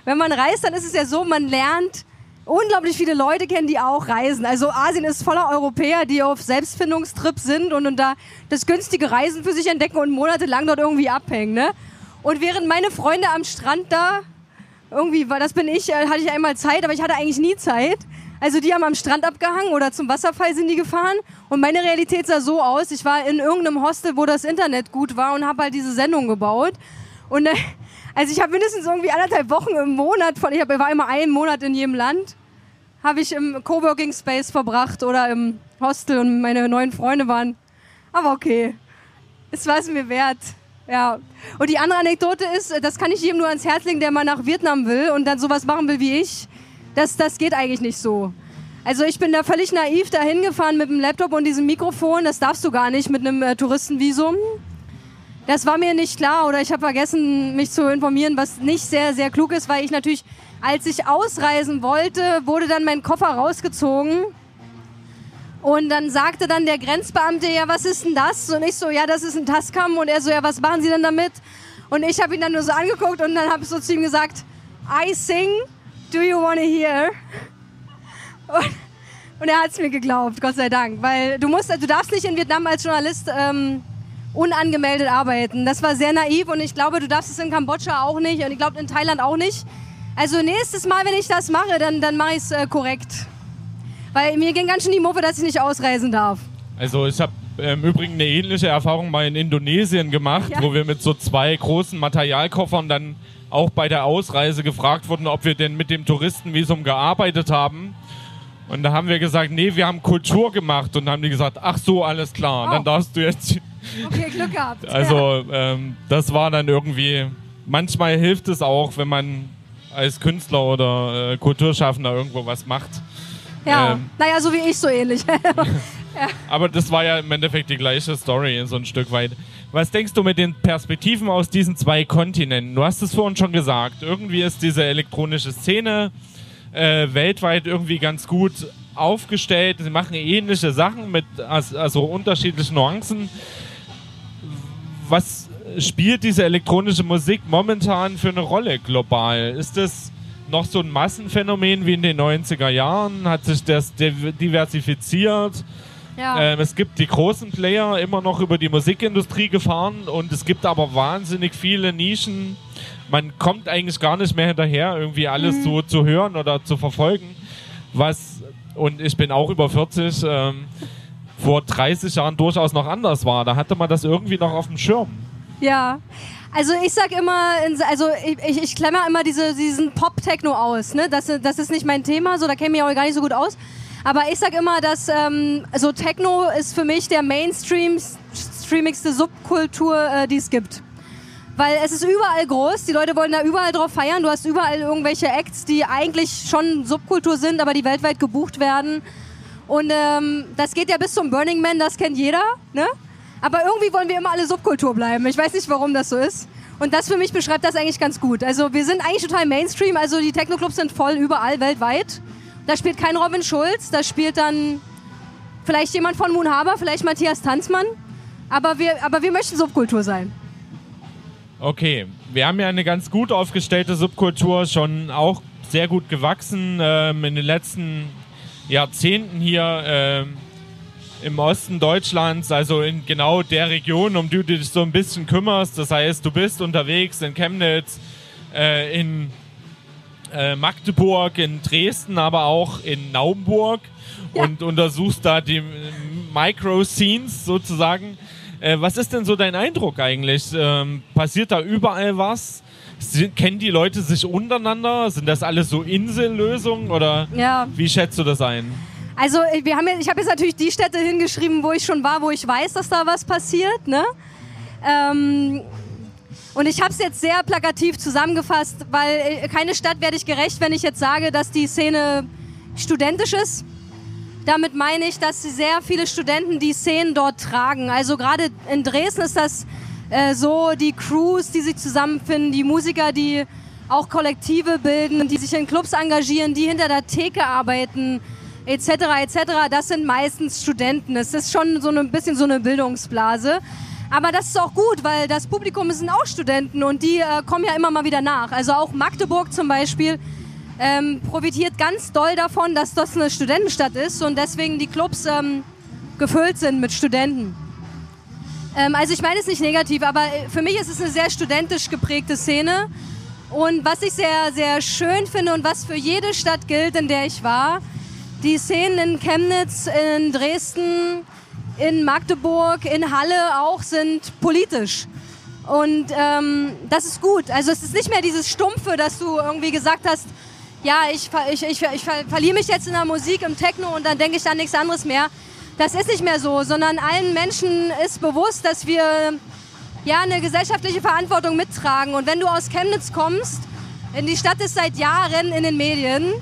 Wenn man reist, dann ist es ja so, man lernt unglaublich viele Leute kennen, die auch reisen. Also Asien ist voller Europäer, die auf Selbstfindungstrip sind und, und da das günstige Reisen für sich entdecken und monatelang dort irgendwie abhängen. Ne? Und während meine Freunde am Strand da, irgendwie, das bin ich, äh, hatte ich einmal Zeit, aber ich hatte eigentlich nie Zeit. Also die haben am Strand abgehangen oder zum Wasserfall sind die gefahren. Und meine Realität sah so aus, ich war in irgendeinem Hostel, wo das Internet gut war und habe halt diese Sendung gebaut. Und äh, also ich habe mindestens irgendwie anderthalb Wochen im Monat, von, ich war immer einen Monat in jedem Land, habe ich im Coworking Space verbracht oder im Hostel und meine neuen Freunde waren. Aber okay, es war es mir wert. Ja. Und die andere Anekdote ist, das kann ich jedem nur ans Herz legen, der mal nach Vietnam will und dann sowas machen will wie ich. Das, das geht eigentlich nicht so. Also ich bin da völlig naiv dahin gefahren mit dem Laptop und diesem Mikrofon. Das darfst du gar nicht mit einem äh, Touristenvisum. Das war mir nicht klar oder ich habe vergessen, mich zu informieren, was nicht sehr, sehr klug ist, weil ich natürlich, als ich ausreisen wollte, wurde dann mein Koffer rausgezogen. Und dann sagte dann der Grenzbeamte, ja, was ist denn das? Und ich so, ja, das ist ein Tascam. Und er so, ja, was machen Sie denn damit? Und ich habe ihn dann nur so angeguckt und dann habe ich so zu ihm gesagt, I sing do you want to hear? Und, und er hat es mir geglaubt, Gott sei Dank. Weil du musst, du darfst nicht in Vietnam als Journalist ähm, unangemeldet arbeiten. Das war sehr naiv und ich glaube, du darfst es in Kambodscha auch nicht und ich glaube in Thailand auch nicht. Also nächstes Mal, wenn ich das mache, dann, dann mache ich es äh, korrekt. Weil mir ging ganz schön die Muffe, dass ich nicht ausreisen darf. Also ich habe im Übrigen eine ähnliche Erfahrung mal in Indonesien gemacht, ja. wo wir mit so zwei großen Materialkoffern dann auch bei der Ausreise gefragt wurden, ob wir denn mit dem Touristenvisum gearbeitet haben. Und da haben wir gesagt, nee, wir haben Kultur gemacht. Und dann haben die gesagt, ach so, alles klar, oh. dann darfst du jetzt. Okay, Glück gehabt. Also, ähm, das war dann irgendwie. Manchmal hilft es auch, wenn man als Künstler oder äh, Kulturschaffender irgendwo was macht. Ja, ähm, naja, so wie ich, so ähnlich. ja. Aber das war ja im Endeffekt die gleiche Story, so ein Stück weit. Was denkst du mit den Perspektiven aus diesen zwei Kontinenten? Du hast es vorhin schon gesagt. Irgendwie ist diese elektronische Szene äh, weltweit irgendwie ganz gut aufgestellt. Sie machen ähnliche Sachen mit also unterschiedlichen Nuancen. Was spielt diese elektronische Musik momentan für eine Rolle global? Ist das noch so ein Massenphänomen wie in den 90er Jahren? Hat sich das diversifiziert? Ja. Ähm, es gibt die großen Player immer noch über die Musikindustrie gefahren und es gibt aber wahnsinnig viele Nischen. Man kommt eigentlich gar nicht mehr hinterher, irgendwie alles mhm. so zu hören oder zu verfolgen. Was, und ich bin auch über 40, ähm, vor 30 Jahren durchaus noch anders war. Da hatte man das irgendwie noch auf dem Schirm. Ja. Also ich sag immer, also ich, ich, ich klemmer immer diese, diesen Pop-Techno aus. Ne? Das, das ist nicht mein Thema, so da kenne ich mich auch gar nicht so gut aus. Aber ich sag immer, dass ähm, also Techno ist für mich der Mainstream streamigste Subkultur, äh, die es gibt. Weil es ist überall groß, die Leute wollen da überall drauf feiern. Du hast überall irgendwelche Acts, die eigentlich schon Subkultur sind, aber die weltweit gebucht werden. Und ähm, das geht ja bis zum Burning Man, das kennt jeder. Ne? Aber irgendwie wollen wir immer alle Subkultur bleiben. Ich weiß nicht, warum das so ist. Und das für mich beschreibt das eigentlich ganz gut. Also wir sind eigentlich total Mainstream, also die Techno-Clubs sind voll überall weltweit. Da spielt kein Robin Schulz, da spielt dann vielleicht jemand von Moon Harbor, vielleicht Matthias Tanzmann. Aber wir, aber wir möchten Subkultur sein. Okay, wir haben ja eine ganz gut aufgestellte Subkultur, schon auch sehr gut gewachsen ähm, in den letzten Jahrzehnten hier ähm, im Osten Deutschlands, also in genau der Region, um die du dich so ein bisschen kümmerst. Das heißt, du bist unterwegs in Chemnitz, äh, in äh, Magdeburg, in Dresden, aber auch in Naumburg ja. und untersuchst da die Micro-Scenes sozusagen. Äh, was ist denn so dein Eindruck eigentlich? Ähm, passiert da überall was? Sind, kennen die Leute sich untereinander? Sind das alles so Insellösungen oder Ja. wie schätzt du das ein? Also äh, wir haben jetzt, ich habe jetzt natürlich die Städte hingeschrieben, wo ich schon war, wo ich weiß, dass da was passiert. Ne? Ähm, und ich habe es jetzt sehr plakativ zusammengefasst, weil äh, keine Stadt werde ich gerecht, wenn ich jetzt sage, dass die Szene studentisch ist. Damit meine ich, dass sehr viele Studenten die Szenen dort tragen. Also gerade in Dresden ist das äh, so, die Crews, die sich zusammenfinden, die Musiker, die auch Kollektive bilden, die sich in Clubs engagieren, die hinter der Theke arbeiten, etc. etc. Das sind meistens Studenten. Es ist schon so ein bisschen so eine Bildungsblase. Aber das ist auch gut, weil das Publikum sind auch Studenten und die äh, kommen ja immer mal wieder nach. Also auch Magdeburg zum Beispiel ähm, profitiert ganz doll davon, dass das eine Studentenstadt ist und deswegen die Clubs ähm, gefüllt sind mit Studenten. Ähm, also ich meine es nicht negativ, aber äh, für mich ist es eine sehr studentisch geprägte Szene. Und was ich sehr, sehr schön finde und was für jede Stadt gilt, in der ich war, die Szenen in Chemnitz, in Dresden, in Magdeburg, in Halle auch sind politisch. Und ähm, das ist gut. Also es ist nicht mehr dieses Stumpfe, dass du irgendwie gesagt hast, ja, ich, ich, ich, ich ver- verliere mich jetzt in der Musik, im Techno und dann denke ich an nichts anderes mehr. Das ist nicht mehr so, sondern allen Menschen ist bewusst, dass wir ja eine gesellschaftliche Verantwortung mittragen. Und wenn du aus Chemnitz kommst, in die Stadt ist seit Jahren in den Medien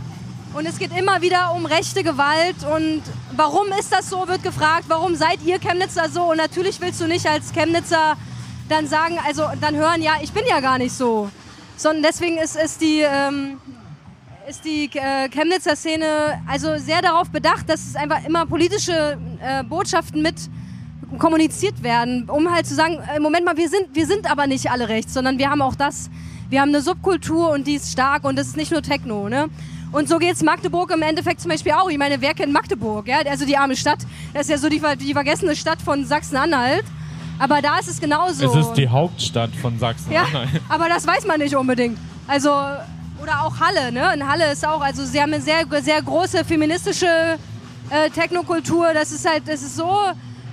und es geht immer wieder um rechte Gewalt und warum ist das so, wird gefragt, warum seid ihr Chemnitzer so? Und natürlich willst du nicht als Chemnitzer dann sagen, also dann hören, ja, ich bin ja gar nicht so. Sondern deswegen ist, ist die, ähm, ist die äh, Chemnitzer Szene also sehr darauf bedacht, dass es einfach immer politische äh, Botschaften mit kommuniziert werden, um halt zu sagen, äh, Moment mal, wir sind, wir sind aber nicht alle rechts, sondern wir haben auch das, wir haben eine Subkultur und die ist stark und das ist nicht nur Techno, ne? Und so geht's Magdeburg im Endeffekt zum Beispiel auch. Ich meine, wer kennt Magdeburg? Ja? Also die arme Stadt. Das ist ja so die, die vergessene Stadt von Sachsen-Anhalt. Aber da ist es genauso. Es ist die Hauptstadt von Sachsen. Ja, aber das weiß man nicht unbedingt. Also, oder auch Halle, ne? In Halle ist auch, also sie haben eine sehr, sehr große feministische äh, Technokultur. Das ist halt, das ist so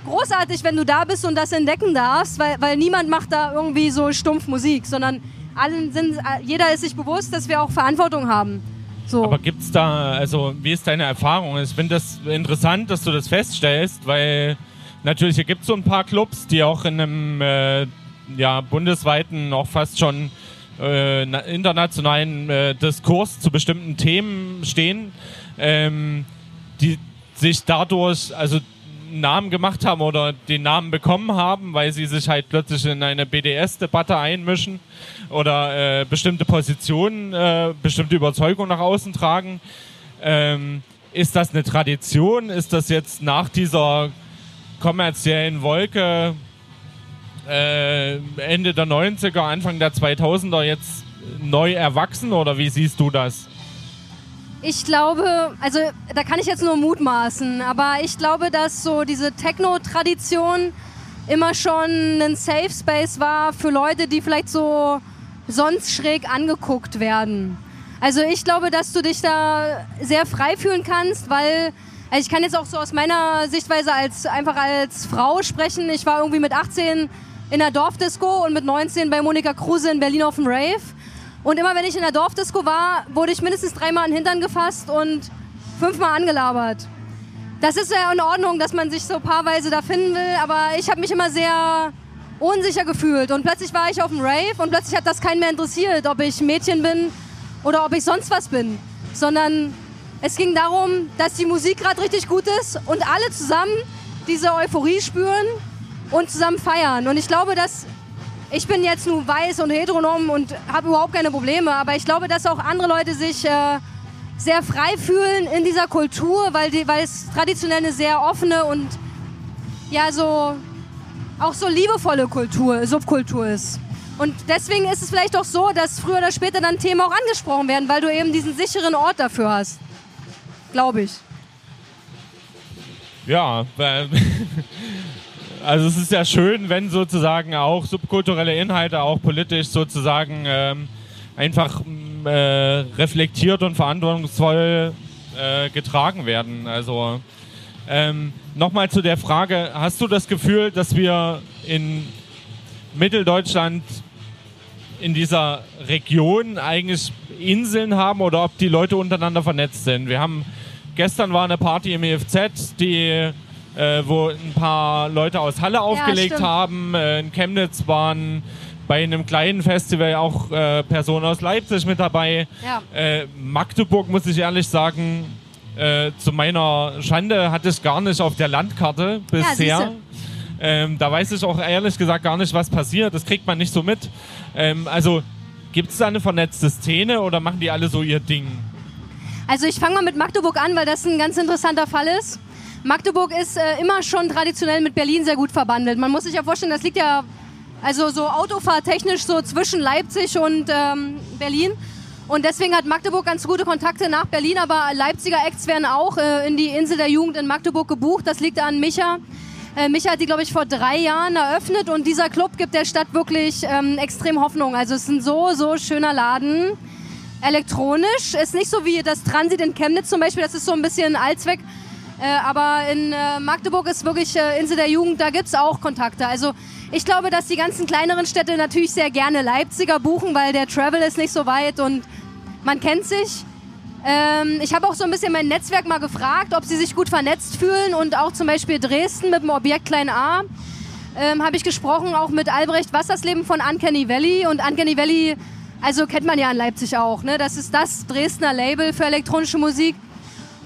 großartig, wenn du da bist und das entdecken darfst, weil, weil niemand macht da irgendwie so stumpf Musik, sondern allen sind, jeder ist sich bewusst, dass wir auch Verantwortung haben. So. Aber gibt's da, also wie ist deine Erfahrung? Ich finde das interessant, dass du das feststellst, weil natürlich gibt es so ein paar Clubs, die auch in einem äh, ja, bundesweiten, auch fast schon äh, na- internationalen äh, Diskurs zu bestimmten Themen stehen, ähm, die sich dadurch, also einen Namen gemacht haben oder den Namen bekommen haben, weil sie sich halt plötzlich in eine BDS-Debatte einmischen oder äh, bestimmte Positionen, äh, bestimmte Überzeugungen nach außen tragen. Ähm, ist das eine Tradition? Ist das jetzt nach dieser kommerziellen Wolke äh, Ende der 90er, Anfang der 2000er jetzt neu erwachsen oder wie siehst du das? Ich glaube, also da kann ich jetzt nur mutmaßen, aber ich glaube, dass so diese Techno-Tradition immer schon ein Safe Space war für Leute, die vielleicht so sonst schräg angeguckt werden. Also ich glaube, dass du dich da sehr frei fühlen kannst, weil also ich kann jetzt auch so aus meiner Sichtweise als einfach als Frau sprechen. Ich war irgendwie mit 18 in der Dorfdisco und mit 19 bei Monika Kruse in Berlin auf dem Rave. Und immer wenn ich in der Dorfdisco war, wurde ich mindestens dreimal an den Hintern gefasst und fünfmal angelabert. Das ist ja in Ordnung, dass man sich so paarweise da finden will, aber ich habe mich immer sehr unsicher gefühlt. Und plötzlich war ich auf dem Rave und plötzlich hat das keinen mehr interessiert, ob ich Mädchen bin oder ob ich sonst was bin. Sondern es ging darum, dass die Musik gerade richtig gut ist und alle zusammen diese Euphorie spüren und zusammen feiern. Und ich glaube, dass ich bin jetzt nur weiß und heteronom und habe überhaupt keine Probleme, aber ich glaube, dass auch andere Leute sich äh, sehr frei fühlen in dieser Kultur, weil, die, weil es traditionell eine sehr offene und ja so auch so liebevolle Kultur, Subkultur ist. Und deswegen ist es vielleicht auch so, dass früher oder später dann Themen auch angesprochen werden, weil du eben diesen sicheren Ort dafür hast. Glaube ich. Ja, also es ist ja schön, wenn sozusagen auch subkulturelle Inhalte auch politisch sozusagen ähm, einfach mm, äh, reflektiert und verantwortungsvoll äh, getragen werden. Also ähm, nochmal zu der Frage, hast du das Gefühl, dass wir in Mitteldeutschland in dieser Region eigentlich Inseln haben oder ob die Leute untereinander vernetzt sind. Wir haben gestern war eine Party im EFZ, die äh, wo ein paar Leute aus Halle aufgelegt stimmt. haben. Äh, in Chemnitz waren bei einem kleinen Festival auch äh, Personen aus Leipzig mit dabei. Ja. Äh, Magdeburg, muss ich ehrlich sagen, äh, zu meiner Schande hatte ich gar nicht auf der Landkarte bisher. siehste. ähm, da weiß ich auch ehrlich gesagt gar nicht, was passiert. Das kriegt man nicht so mit. Ähm, also gibt es da eine vernetzte Szene oder machen die alle so ihr Ding? Also ich fange mal mit Magdeburg an, weil das ein ganz interessanter Fall ist. Magdeburg ist äh, immer schon traditionell mit Berlin sehr gut verbandelt. Man muss sich ja vorstellen, das liegt ja also so autofahrtechnisch so zwischen Leipzig und ähm, Berlin. Und deswegen hat Magdeburg ganz gute Kontakte nach Berlin, aber Leipziger Acts werden auch äh, in die Insel der Jugend in Magdeburg gebucht. Das liegt an Micha. Äh, Micha hat die, glaube ich, vor drei Jahren eröffnet und dieser Club gibt der Stadt wirklich ähm, extrem Hoffnung. Also es ist ein so, so schöner Laden. Elektronisch. Ist nicht so wie das Transit in Chemnitz zum Beispiel, das ist so ein bisschen Allzweck. Äh, aber in äh, Magdeburg ist wirklich äh, Insel der Jugend, da gibt es auch Kontakte. Also ich glaube, dass die ganzen kleineren Städte natürlich sehr gerne Leipziger buchen, weil der Travel ist nicht so weit und man kennt sich. Ähm, ich habe auch so ein bisschen mein Netzwerk mal gefragt, ob sie sich gut vernetzt fühlen und auch zum Beispiel Dresden mit dem Objekt Klein A. Ähm, habe ich gesprochen auch mit Albrecht Wassersleben von Uncanny Valley und Uncanny Valley, also kennt man ja in Leipzig auch, ne? das ist das Dresdner Label für elektronische Musik.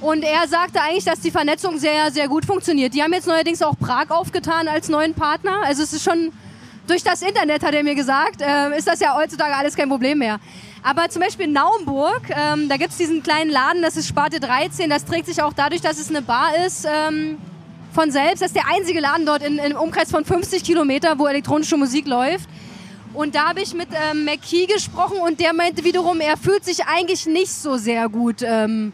Und er sagte eigentlich, dass die Vernetzung sehr, sehr gut funktioniert. Die haben jetzt neuerdings auch Prag aufgetan als neuen Partner. Also es ist schon durch das Internet, hat er mir gesagt, äh, ist das ja heutzutage alles kein Problem mehr. Aber zum Beispiel in Naumburg, ähm, da gibt es diesen kleinen Laden, das ist Sparte 13. Das trägt sich auch dadurch, dass es eine Bar ist, ähm, von selbst. Das ist der einzige Laden dort in, im Umkreis von 50 Kilometer, wo elektronische Musik läuft. Und da habe ich mit ähm, McKee gesprochen und der meinte wiederum, er fühlt sich eigentlich nicht so sehr gut ähm,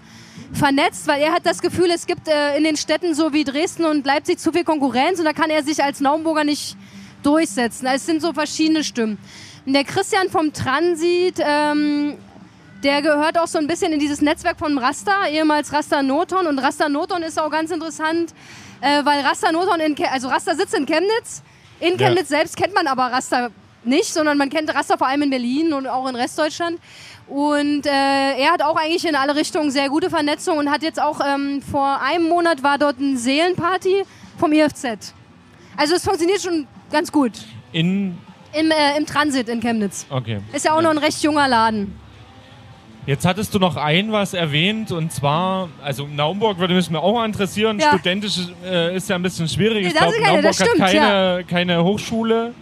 vernetzt, weil er hat das Gefühl, es gibt äh, in den Städten so wie Dresden und Leipzig zu viel Konkurrenz und da kann er sich als Naumburger nicht durchsetzen. Also es sind so verschiedene Stimmen. Und der Christian vom Transit, ähm, der gehört auch so ein bisschen in dieses Netzwerk von Rasta, ehemals Rasta Noton. Und Rasta Noton ist auch ganz interessant, äh, weil Rasta Noton, in Ke also Rasta sitzt in Chemnitz. In Ja. Chemnitz selbst kennt man aber Rasta nicht, sondern man kennt Rasta vor allem in Berlin und auch in Restdeutschland. Und äh, er hat auch eigentlich in alle Richtungen sehr gute Vernetzung und hat jetzt auch ähm, vor einem Monat war dort eine Seelenparty vom IFZ. Also es funktioniert schon ganz gut. In. Im, äh, im Transit in Chemnitz. Okay. Ist ja auch noch ein recht junger Laden. Jetzt hattest du noch ein was erwähnt und zwar, also Naumburg würde mich mir auch interessieren. Ja. Studentisch äh, ist ja ein bisschen schwierig. Nee, ich glaube, Naumburg das stimmt, hat keine, keine Hochschule.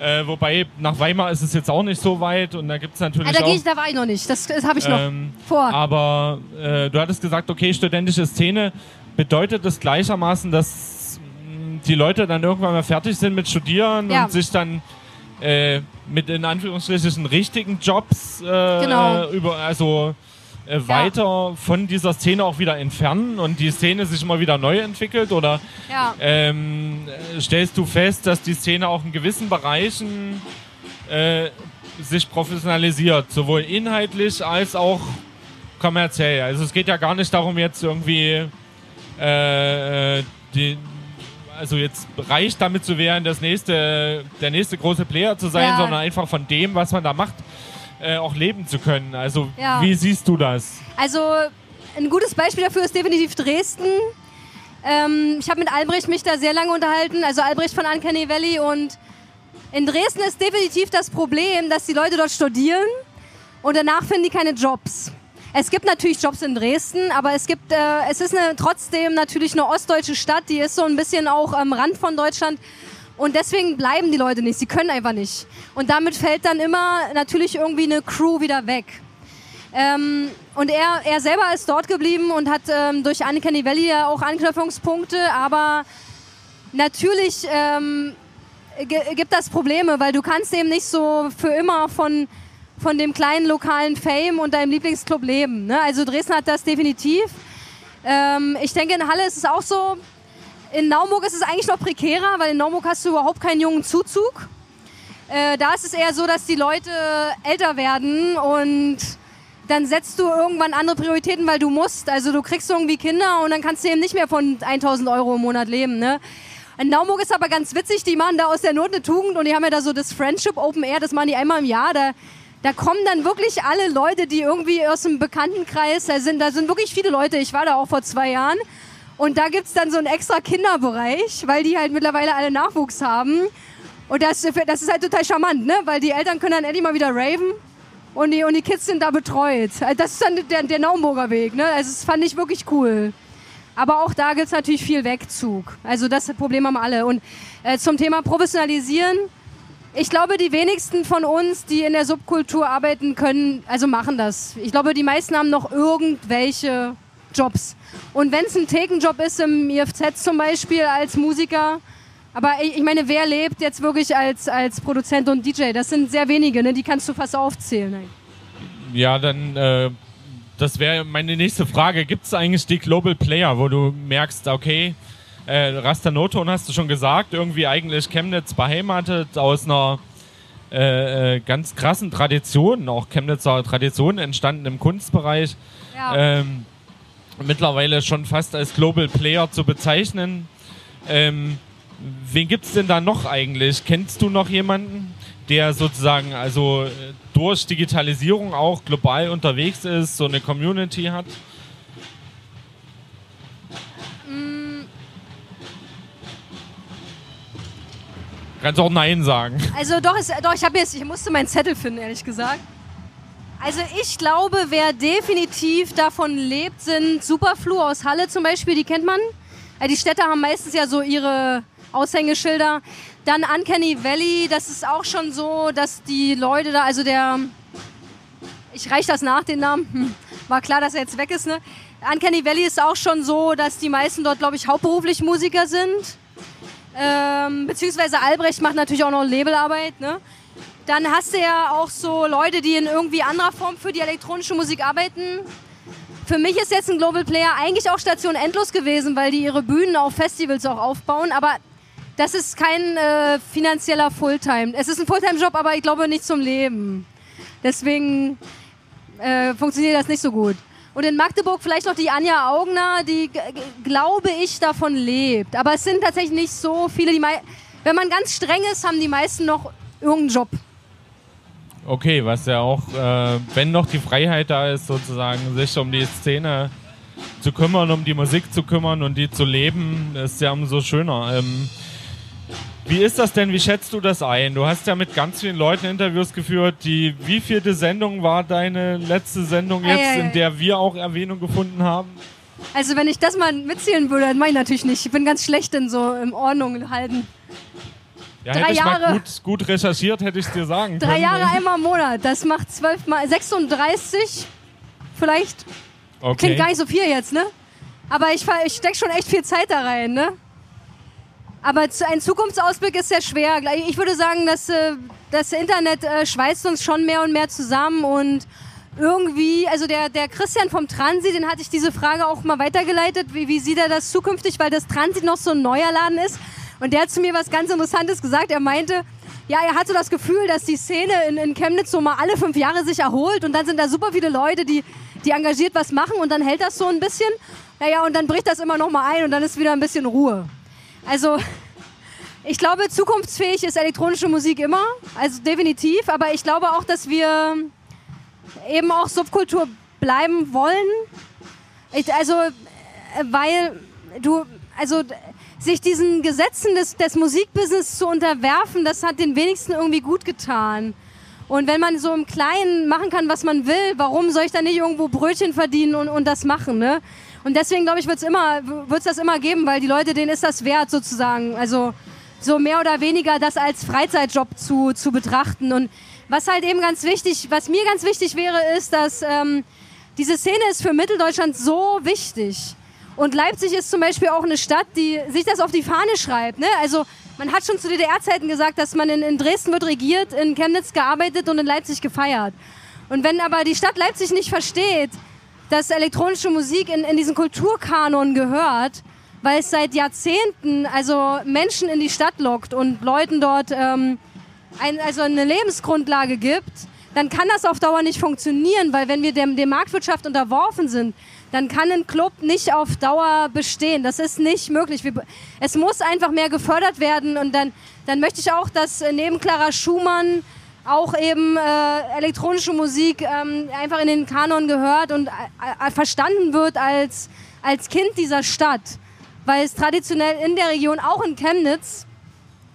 Äh, wobei nach Weimar ist es jetzt auch nicht so weit und da gibt es natürlich Ah, da, geh auch. ich, da war ich noch nicht. Das, das habe ich noch Ähm, vor. Aber äh, du hattest gesagt, okay, studentische Szene. Bedeutet das gleichermaßen, dass mh, die Leute dann irgendwann mal fertig sind mit Studieren Ja. und sich dann äh, mit in Anführungsstrichen richtigen Jobs äh, Genau. über, also äh, weiter von dieser Szene auch wieder entfernen und die Szene sich immer wieder neu entwickelt? Oder Ja. ähm, äh, stellst du fest, dass die Szene auch in gewissen Bereichen äh, sich professionalisiert, sowohl inhaltlich als auch kommerziell? Also es geht ja gar nicht darum, jetzt irgendwie äh, äh, die, also jetzt reich damit zu werden, das nächste, der nächste große Player zu sein, Ja. sondern einfach von dem, was man da macht, äh, auch leben zu können. Also Ja. wie siehst du das? Also ein gutes Beispiel dafür ist definitiv Dresden. Ähm, ich habe mit Albrecht mich da sehr lange unterhalten, also Albrecht von Uncanny Valley und in Dresden ist definitiv das Problem, dass die Leute dort studieren und danach finden die keine Jobs. Es gibt natürlich Jobs in Dresden, aber es gibt, äh, es ist eine, trotzdem natürlich eine ostdeutsche Stadt, die ist so ein bisschen auch am Rand von Deutschland und deswegen bleiben die Leute nicht, sie können einfach nicht. Und damit fällt dann immer natürlich irgendwie eine Crew wieder weg. Ähm, und er, er selber ist dort geblieben und hat ähm, durch Uncanny Valley ja auch Anknüpfungspunkte, aber natürlich ähm, gibt das Probleme, weil du kannst eben nicht so für immer von, von dem kleinen lokalen Fame und deinem Lieblingsclub leben. Ne? Also Dresden hat das definitiv. Ähm, ich denke, in Halle ist es auch so. In Naumburg ist es eigentlich noch prekärer, weil in Naumburg hast du überhaupt keinen jungen Zuzug. Äh, da ist es eher so, dass die Leute älter werden und dann setzt du irgendwann andere Prioritäten, weil du musst. Also du kriegst irgendwie Kinder und dann kannst du eben nicht mehr von 1000 Euro im Monat leben. Ne? In Naumburg ist aber ganz witzig, die machen da aus der Not eine Tugend und die haben ja da so das Friendship Open Air, das machen die einmal im Jahr. Da, da kommen dann wirklich alle Leute, die irgendwie aus dem Bekanntenkreis, da sind, da sind wirklich viele Leute, ich war da auch vor zwei Jahren. Und da gibt es dann so einen extra Kinderbereich, weil die halt mittlerweile alle Nachwuchs haben. Und das, das ist halt total charmant, ne? weil die Eltern können dann endlich mal wieder raven und die, und die Kids sind da betreut. Also das ist dann der, der Naumburger Weg. Ne? Also das fand ich wirklich cool. Aber auch da gibt es natürlich viel Wegzug. Also das Problem haben alle. Und äh, zum Thema Professionalisieren, ich glaube, die wenigsten von uns, die in der Subkultur arbeiten können, also machen das. Ich glaube, die meisten haben noch irgendwelche Jobs. Und wenn es ein Thekenjob ist im IFZ zum Beispiel als Musiker, aber ich meine, wer lebt jetzt wirklich als, als Produzent und DJ? Das sind sehr wenige, ne? die kannst du fast aufzählen. Ja, dann äh, das wäre meine nächste Frage. Gibt es eigentlich die Global Player, wo du merkst, okay, äh, Rastanoton hast du schon gesagt, irgendwie eigentlich Chemnitz beheimatet aus einer äh, äh, ganz krassen Tradition, auch Chemnitzer Tradition entstanden im Kunstbereich. Ja. Ähm, mittlerweile schon fast als Global Player zu bezeichnen. Ähm, wen gibt es denn da noch eigentlich? Kennst du noch jemanden? der sozusagen also durch Digitalisierung auch global unterwegs ist, so eine Community hat? Mm. Kannst auch Nein sagen. Also doch, ist, doch ich habe jetzt, ich musste meinen Zettel finden, ehrlich gesagt. Also ich glaube, wer definitiv davon lebt, sind Superflu aus Halle zum Beispiel, die kennt man. Die Städte haben meistens ja so ihre Aushängeschilder. Dann Uncanny Valley, das ist auch schon so, dass die Leute da, also der, ich reiche das nach, den Namen, hm, war klar, dass er jetzt weg ist, ne? Uncanny Valley ist auch schon so, dass die meisten dort, glaube ich, hauptberuflich Musiker sind. Ähm, beziehungsweise Albrecht macht natürlich auch noch Labelarbeit, ne? Dann hast du ja auch so Leute, die in irgendwie anderer Form für die elektronische Musik arbeiten. Für mich ist jetzt ein Global Player eigentlich auch Station Endlos gewesen, weil die ihre Bühnen auf Festivals auch aufbauen. Aber das ist kein äh, finanzieller Fulltime. Es ist ein Fulltime-Job, aber ich glaube nicht zum Leben. Deswegen äh, funktioniert das nicht so gut. Und in Magdeburg vielleicht noch die Anja Augner, die, glaube ich, davon lebt. Aber es sind tatsächlich nicht so viele. Die Wenn man ganz streng ist, haben die meisten noch irgendeinen Job. Okay, was ja auch, äh, wenn noch die Freiheit da ist, sozusagen sich um die Szene zu kümmern, um die Musik zu kümmern und die zu leben, ist ja umso schöner. Ähm, wie ist das denn? Wie schätzt du das ein? Du hast ja mit ganz vielen Leuten Interviews geführt. Die wievielte Sendung war deine letzte Sendung jetzt, ei, ei, in der wir auch Erwähnung gefunden haben? Also wenn ich das mal mitzählen würde, dann meine ich natürlich nicht. Ich bin ganz schlecht in so in Ordnung halten. Ja, Drei hätte Jahre, mal gut, gut recherchiert, hätte ich es dir sagen Drei können. Jahre einmal im Monat. Das macht zwölf mal 36 vielleicht. Okay. Klingt gar nicht so viel jetzt, ne? Aber ich, ich stecke schon echt viel Zeit da rein, ne? Aber ein Zukunftsausblick ist sehr schwer. Ich würde sagen, dass äh, das Internet äh, schweißt uns schon mehr und mehr zusammen und irgendwie, also der, der Christian vom Transit, den hatte ich diese Frage auch mal weitergeleitet. Wie, wie sieht er das zukünftig, weil das Transit noch so ein neuer Laden ist? Und der hat zu mir was ganz Interessantes gesagt. Er meinte, ja, er hat so das Gefühl, dass die Szene in, in Chemnitz so mal alle fünf Jahre sich erholt und dann sind da super viele Leute, die, die engagiert was machen und dann hält das so ein bisschen. Naja, und dann bricht das immer noch mal ein und dann ist wieder ein bisschen Ruhe. Also ich glaube, zukunftsfähig ist elektronische Musik immer, also definitiv, aber ich glaube auch, dass wir eben auch Subkultur bleiben wollen. Ich, also, weil du, also sich diesen Gesetzen des, des Musikbusiness zu unterwerfen, das hat den wenigsten irgendwie gut getan. Und wenn man so im Kleinen machen kann, was man will, warum soll ich dann nicht irgendwo Brötchen verdienen und, und das machen? Ne? Und deswegen glaube ich, wird es immer, wird's das immer geben, weil die Leute, denen ist das wert sozusagen. Also so mehr oder weniger das als Freizeitjob zu, zu betrachten. Und was halt eben ganz wichtig, was mir ganz wichtig wäre, ist, dass ähm, diese Szene ist für Mitteldeutschland so wichtig. Und Leipzig ist zum Beispiel auch eine Stadt, die sich das auf die Fahne schreibt. Ne? Also man hat schon zu DDR-Zeiten gesagt, dass man in, in Dresden wird regiert, in Chemnitz gearbeitet und in Leipzig gefeiert. Und wenn aber die Stadt Leipzig nicht versteht, dass elektronische Musik in, in diesen Kulturkanon gehört, weil es seit Jahrzehnten also Menschen in die Stadt lockt und Leuten dort ähm, ein, also eine Lebensgrundlage gibt, dann kann das auf Dauer nicht funktionieren, weil wenn wir dem, der Marktwirtschaft unterworfen sind, dann kann ein Club nicht auf Dauer bestehen. Das ist nicht möglich. Es muss einfach mehr gefördert werden und dann, dann möchte ich auch, dass neben Clara Schumann auch eben äh, elektronische Musik ähm, einfach in den Kanon gehört und äh, äh verstanden wird als, als Kind dieser Stadt. Weil es traditionell in der Region, auch in Chemnitz,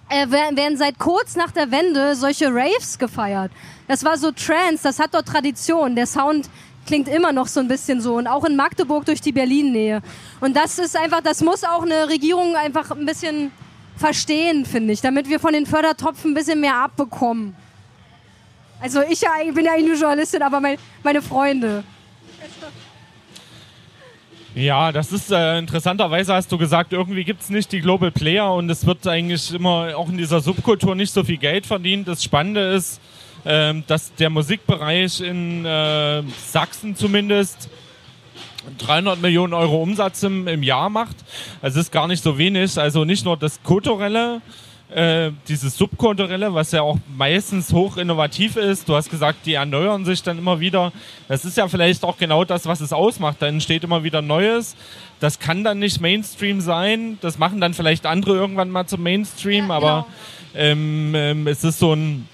äh, werden seit kurz nach der Wende solche Raves gefeiert. Das war so Trance, das hat dort Tradition. Der Sound klingt immer noch so ein bisschen so und auch in Magdeburg durch die Berlin-Nähe. Und das ist einfach, das muss auch eine Regierung einfach ein bisschen verstehen, finde ich, damit wir von den Fördertopfen ein bisschen mehr abbekommen. Also ich bin ja eigentlich Journalistin, aber mein, meine Freunde. Ja, das ist äh, interessanterweise hast du gesagt, irgendwie gibt es nicht die Global Player und es wird eigentlich immer auch in dieser Subkultur nicht so viel Geld verdient. Das Spannende ist, dass der Musikbereich in äh, Sachsen zumindest 300 Millionen Euro Umsatz im, im Jahr macht. Also ist gar nicht so wenig. Also nicht nur das Kulturelle, äh, dieses Subkulturelle, was ja auch meistens hoch innovativ ist. Du hast gesagt, die erneuern sich dann immer wieder. Das ist ja vielleicht auch genau das, was es ausmacht. Da entsteht immer wieder Neues. Das kann dann nicht Mainstream sein. Das machen dann vielleicht andere irgendwann mal zum Mainstream, ja, aber genau. ähm, ähm, es ist so ein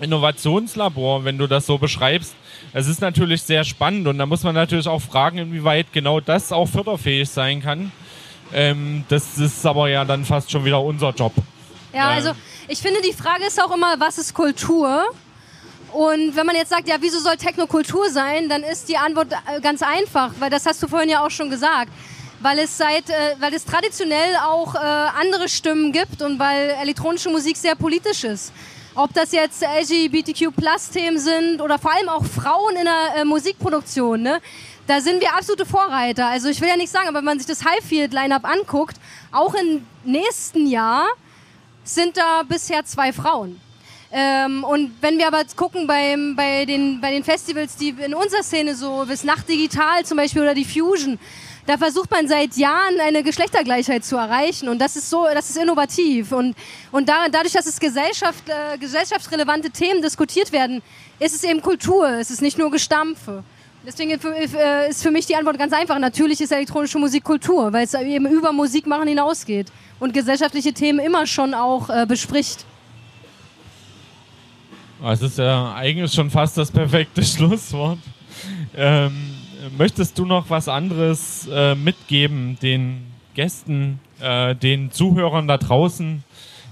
Innovationslabor, wenn du das so beschreibst. Es ist natürlich sehr spannend und da muss man natürlich auch fragen, inwieweit genau das auch förderfähig sein kann. Ähm, das ist aber ja dann fast schon wieder unser Job. Ja, also ich finde, die Frage ist auch immer, was ist Kultur? Und wenn man jetzt sagt, ja, wieso soll Techno Kultur sein, dann ist die Antwort äh, ganz einfach, weil das hast du vorhin ja auch schon gesagt. Weil es, seit, äh, weil es traditionell auch äh, andere Stimmen gibt und weil elektronische Musik sehr politisch ist. Ob das jetzt LGBTQ-Plus-Themen sind oder vor allem auch Frauen in der äh, Musikproduktion, ne? da sind wir absolute Vorreiter. Also ich will ja nicht sagen, aber wenn man sich das Highfield-Line-Up anguckt, auch im nächsten Jahr sind da bisher zwei Frauen. Ähm, und wenn wir aber gucken beim, bei, den, bei den Festivals, die in unserer Szene so, bis Nacht Digital zum Beispiel oder die Fusion, da versucht man seit Jahren eine Geschlechtergleichheit zu erreichen und das ist so, das ist innovativ und, und da, dadurch, dass es Gesellschaft, äh, gesellschaftsrelevante Themen diskutiert werden, ist es eben Kultur, es ist nicht nur Gestampfe. Deswegen äh, ist für mich die Antwort ganz einfach. Natürlich ist elektronische Musik Kultur, weil es eben über Musik machen hinausgeht und gesellschaftliche Themen immer schon auch äh, bespricht. Ah, es ist ja eigentlich schon fast das perfekte Schlusswort. Ähm, möchtest du noch was anderes äh, mitgeben den Gästen, äh, den Zuhörern da draußen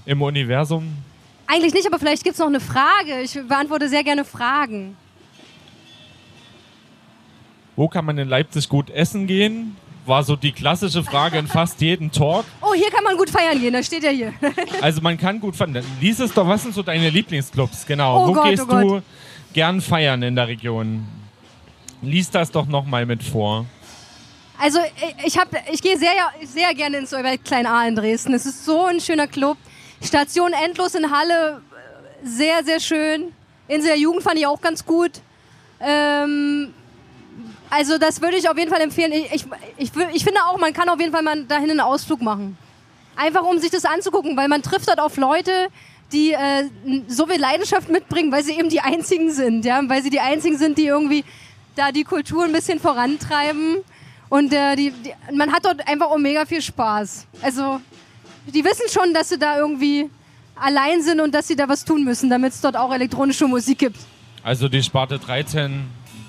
im Universum? Eigentlich nicht, aber vielleicht gibt es noch eine Frage. Ich beantworte sehr gerne Fragen. Wo kann man in Leipzig gut essen gehen? war so die klassische Frage in fast jedem Talk. Oh, hier kann man gut feiern gehen, das steht ja hier. also man kann gut feiern. Lies es doch, was sind so deine Lieblingsclubs? Genau. Oh Wo Gott, gehst oh du gern feiern in der Region? Lies das doch nochmal mit vor. Also ich, ich gehe sehr, sehr gerne ins Klein A in Dresden. Es ist so ein schöner Club. Station Endlos in Halle, sehr, sehr schön. Insel der Jugend fand ich auch ganz gut. Ähm, also das würde ich auf jeden Fall empfehlen. Ich, ich, ich, ich, finde auch, man kann auf jeden Fall mal dahin einen Ausflug machen. Einfach um sich das anzugucken, weil man trifft dort auf Leute, die äh, so viel Leidenschaft mitbringen, weil sie eben die einzigen sind, ja, weil sie die einzigen sind, die irgendwie da die Kultur ein bisschen vorantreiben. Und äh, die, die, man hat dort einfach auch mega viel Spaß. Also die wissen schon, dass sie da irgendwie allein sind und dass sie da was tun müssen, damit es dort auch elektronische Musik gibt. Also die Sparte 13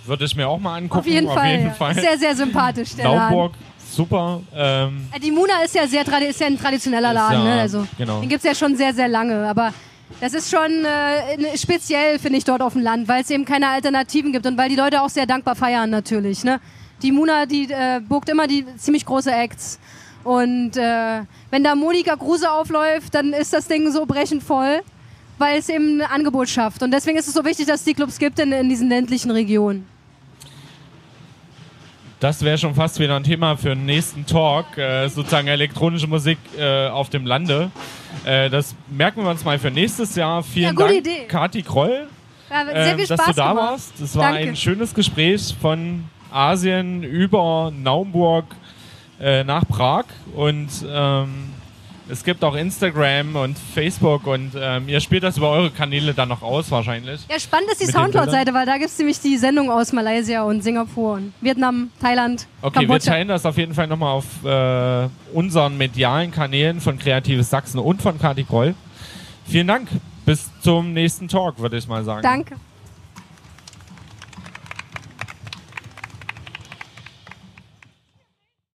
würde ich mir auch mal angucken. Auf jeden, Auf Fall. jeden Fall. Sehr, sehr sympathisch, der Laubburg, super. Ähm die Muna ist ja, sehr ist ja ein traditioneller Laden. Ja, ne? also, genau. Den gibt es ja schon sehr, sehr lange. Aber das ist schon äh, speziell, finde ich, dort auf dem Land, weil es eben keine Alternativen gibt und weil die Leute auch sehr dankbar feiern natürlich. Ne? Die Muna, die äh, bucht immer die ziemlich große Acts. Und äh, wenn da Monika Kruse aufläuft, dann ist das Ding so brechend voll, weil es eben ein Angebot schafft. Und deswegen ist es so wichtig, dass es die Clubs gibt in, in diesen ländlichen Regionen. Das wäre schon fast wieder ein Thema für den nächsten Talk, äh, sozusagen elektronische Musik äh, auf dem Lande. Äh, das merken wir uns mal für nächstes Jahr. Vielen ja, Dank, Idee. Kati Kroll, ähm, dass du da gemacht. warst. Das war ein schönes Gespräch von Asien über Naumburg äh, nach Prag und ähm, Es gibt auch Instagram und Facebook und ähm, ihr spielt das über eure Kanäle dann noch aus wahrscheinlich. Ja, spannend ist die Soundcloud-Seite, weil da gibt es nämlich die Sendung aus Malaysia und Singapur und Vietnam, Thailand, Okay, wir Kambodscha. teilen das auf jeden Fall nochmal auf äh, unseren medialen Kanälen von Kreatives Sachsen und von Kati Kroll. Vielen Dank. Bis zum nächsten Talk, würde ich mal sagen. Danke.